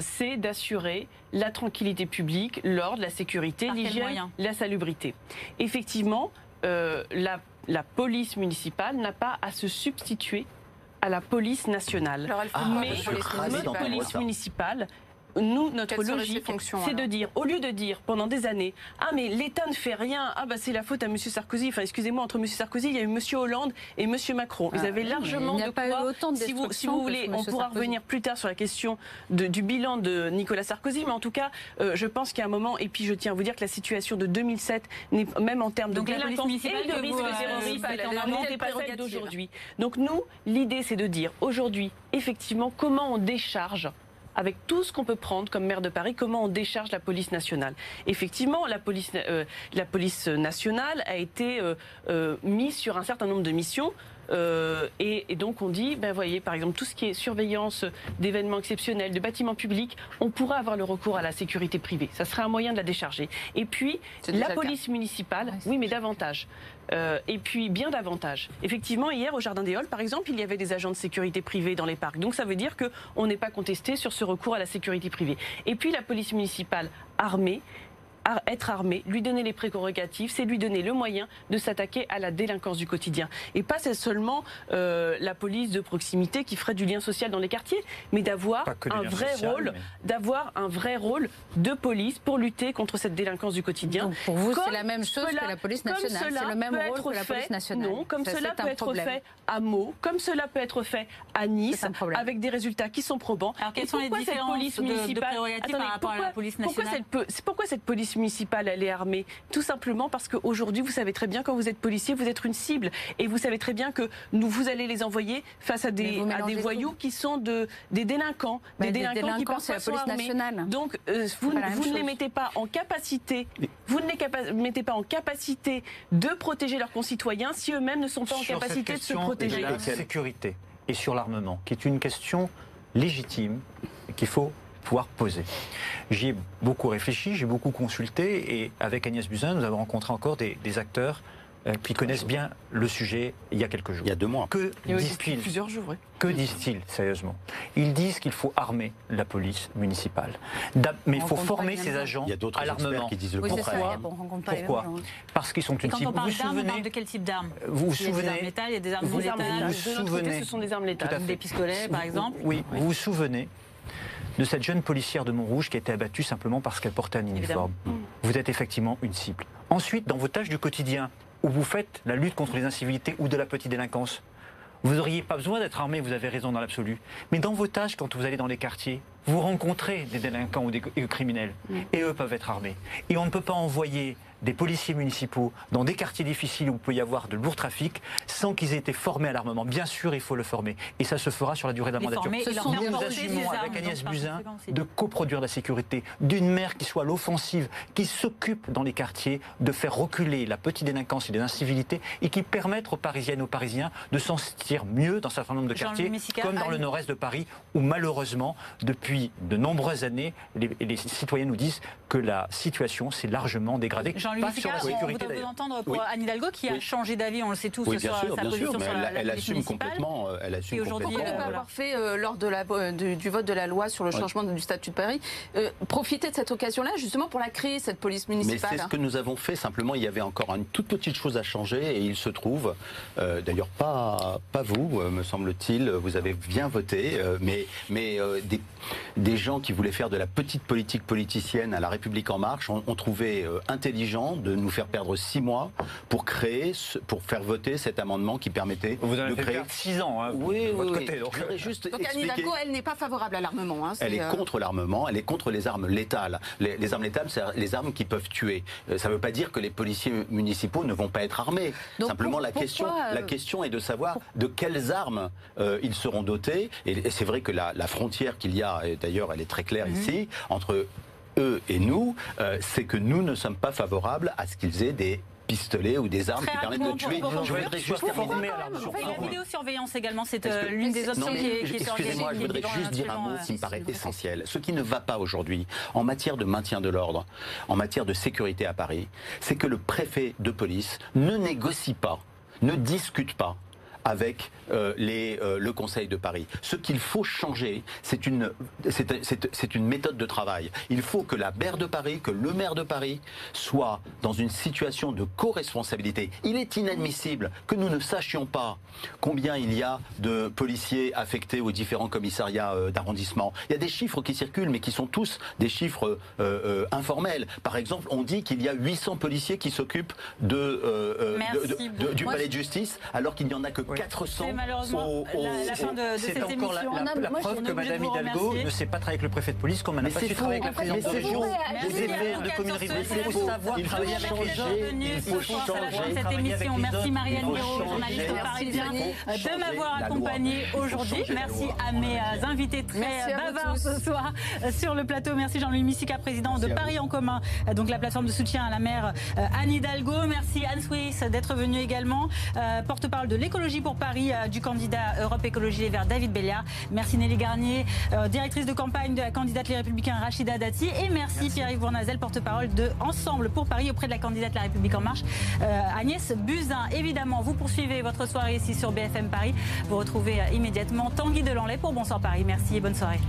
c'est d'assurer la tranquillité publique, l'ordre, la sécurité, l'hygiène, la salubrité. Effectivement, la la police municipale n'a pas à se substituer à la police nationale. Mais notre police municipale nous, notre logique, c'est de dire, au lieu de dire pendant des années, ah mais l'État ne fait rien, ah bah c'est la faute à M. Sarkozy, enfin excusez-moi, entre M. Sarkozy, il y a eu M. Hollande et M. Macron. Ils ah avaient largement de quoi, si, vous, si vous voulez, on pourra revenir plus tard sur la question du bilan de Nicolas Sarkozy, mais en tout cas, euh, je pense qu'il y a un moment, et puis je tiens à vous dire que la situation de 2007, même en termes de délinquance et de risque terroriste, n'est pas celle d'aujourd'hui. Donc nous, l'idée c'est de dire, aujourd'hui, effectivement, comment on décharge avec tout ce qu'on peut prendre comme maire de Paris, comment on décharge la police nationale. Effectivement, la police, euh, la police nationale a été euh, euh, mise sur un certain nombre de missions euh, et, donc on dit, ben voyez, par exemple, tout ce qui est surveillance d'événements exceptionnels, de bâtiments publics, on pourra avoir le recours à la sécurité privée. Ça serait un moyen de la décharger. Et puis, la police municipale, oui, mais davantage. Euh, et puis bien davantage. Effectivement, hier au Jardin des Halles, par exemple, il y avait des agents de sécurité privée dans les parcs. Donc ça veut dire qu'on n'est pas contesté sur ce recours à la sécurité privée. Et puis la police municipale armée être armé, lui donner les prérogatives, c'est lui donner le moyen de s'attaquer à la délinquance du quotidien. Et pas seulement euh, la police de proximité qui ferait du lien social dans les quartiers, mais d'avoir un vrai rôle, d'avoir un vrai rôle de police pour lutter contre cette délinquance du quotidien. pour vous, c'est la même chose que la police nationale. C'est le même rôle que la police nationale. Non, comme cela peut être fait à Meaux, comme cela peut être fait à Nice, avec des résultats qui sont probants. Alors quelles sont les différences police municipale de, par rapport à la police nationale pourquoi cette police municipale, elle est armée Tout simplement parce qu'aujourd'hui, vous savez très bien, quand vous êtes policier, vous êtes une cible. Et vous savez très bien que nous, vous allez les envoyer face à des, des voyous qui sont de, des délinquants. des, bah, délinquants qui parfois la police Nationale. Donc, euh, vous, ne les mettez pas en capacité, vous ne les mettez pas en capacité de protéger leurs concitoyens si eux-mêmes ne sont pas en capacité de se protéger. la sécurité et sur l'armement, qui est une question légitime qu'il faut pouvoir poser. J'y ai beaucoup réfléchi, j'ai beaucoup consulté et avec Agnès Buzyn, nous avons rencontré encore des, acteurs euh, qui connaissent bien le sujet il y a quelques jours. Il y a deux mois. Que disent-ils Plusieurs jours, oui. Que disent-ils, sérieusement? Ils disent qu'il faut armer la police municipale. Mais il faut former ces agents à l'armement. qui disent le Pourquoi, Pourquoi Parce qu'ils sont une cible. Vous vous souvenez de quel type d'armes? Vous vous souvenez Il y a des armes létales, il y a des armes Vous vous souvenez Ce sont des armes létales. Des pistolets, par exemple Oui, vous vous souvenez de cette jeune policière de Montrouge qui a été abattue simplement parce qu'elle portait un uniforme. Vous êtes effectivement une cible. Ensuite, dans vos tâches du quotidien, où vous faites la lutte contre les incivilités ou de la petite délinquance, vous n'auriez pas besoin d'être armé, vous avez raison dans l'absolu. Mais dans vos tâches, quand vous allez dans les quartiers, vous rencontrez des délinquants ou des criminels, et eux peuvent être armés. Et on ne peut pas envoyer des policiers municipaux dans des quartiers difficiles où il peut y avoir de lourd trafic sans qu'ils aient été formés à l'armement. Bien sûr, il faut le former. Et ça se fera sur la durée de la mandature. Nous assumons avec Agnès Buzyn de coproduire la sécurité, d'une mère qui soit l'offensive, qui s'occupe dans les quartiers de faire reculer la petite délinquance et les incivilités et qui permettre aux Parisiennes et aux Parisiens de s'en sentir mieux dans un certain nombre de quartiers, comme dans le nord-est de Paris, où malheureusement, depuis de nombreuses années, les, les citoyens nous disent que la situation s'est largement dégradée. On voudrait vous entendre pour Anne Hidalgo qui a changé d'avis, on le sait tous, sur sa position sur la, elle, assume complètement. Euh, elle assume aujourd'hui, Pourquoi ne pas avoir fait, euh, lors de la, euh, du, vote de la loi sur le changement du statut de Paris, profiter de cette occasion-là justement pour la créer, cette police municipale Mais c'est ce que nous avons fait, simplement il y avait encore une toute petite chose à changer et il se trouve, d'ailleurs pas, pas vous, me semble-t-il, vous avez bien voté, mais, mais des, des, gens qui voulaient faire de la petite politique politicienne à la République en marche ont, ont trouvé intelligent gens de nous faire perdre six mois pour créer, pour faire voter cet amendement qui permettait Vous en avez de fait créer six ans, hein, oui, de votre oui, côté. Donc, Je voudrais juste Donc Anne. Hidalgo, elle n'est pas favorable à l'armement. hein, Elle est euh, contre l'armement, elle est contre les armes létales. Les, les armes létales, c'est les armes qui peuvent tuer. Euh, Ça ne veut pas dire que les policiers municipaux ne vont pas être armés. Donc Simplement, pour- la, question, pourquoi, euh, la question est de savoir de quelles armes euh, ils seront dotés. Et, et c'est vrai que la, la frontière qu'il y a, d'ailleurs elle est très claire Mhm. ici, entre eux et nous, euh, c'est que nous ne sommes pas favorables à ce qu'ils aient des pistolets ou des armes Très qui permettent de tuer. pour- Je voudrais juste terminer. La vidéosurveillance également, c'est euh, l'une des options qui est, Excusez-moi, je voudrais juste dire un mot euh, qui me paraît essentiel. Ce qui ne va pas aujourd'hui en matière de maintien de l'ordre, en matière de sécurité à Paris, c'est que le préfet de police ne négocie pas, ne discute pas avec euh, les, euh, le Conseil de Paris. Ce qu'il faut changer, c'est une, c'est- c'est- c'est une méthode de travail. Il faut que la maire de Paris, que le maire de Paris soit dans une situation de co-responsabilité. Il est inadmissible que nous ne sachions pas combien il y a de policiers affectés aux différents commissariats euh, d'arrondissement. Il y a des chiffres qui circulent, mais qui sont tous des chiffres euh, euh, informels. Par exemple, on dit qu'il y a 800 policiers qui s'occupent de, de- du palais de justice, alors qu'il n'y en a que 400 C'est malheureusement au- la, la fin de, de C'est cette encore la, émission. la- la moi, preuve que vous Hidalgo ne sait pas travailler avec le préfet de police, comme elle n'a pas c'est su travailler avec la présidente de c'est région, les maires de communes merci, riveraines. Il faut savoir travailler avec les gens. il faut changer, cette émission. Merci. Marianne Guéraud, journaliste au Parisien, de m'avoir la loi. accompagné Il faut aujourd'hui. Merci à mes euh, invités très bavards ce soir euh, sur le plateau. Merci Jean-Louis Missica, président de Paris en commun, euh, donc la plateforme de soutien à la maire Anne Hidalgo. Merci Anne Swiss d'être venue également, porte-parole de l'écologie pour Paris euh, du candidat Europe Écologie Les Verts David Béliard. Merci Nelly Garnier, euh, directrice de campagne de la candidate Les Républicains Rachida Dati. Et merci, Pierre-Yves Bournazel, porte-parole de Ensemble pour Paris auprès de la candidate La République En Marche, euh, Agnès Buzyn. Évidemment, vous poursuivez votre soirée ici sur BFM Paris. Vous retrouvez immédiatement Tanguy Delanlay pour Bonsoir Paris. Merci et bonne soirée.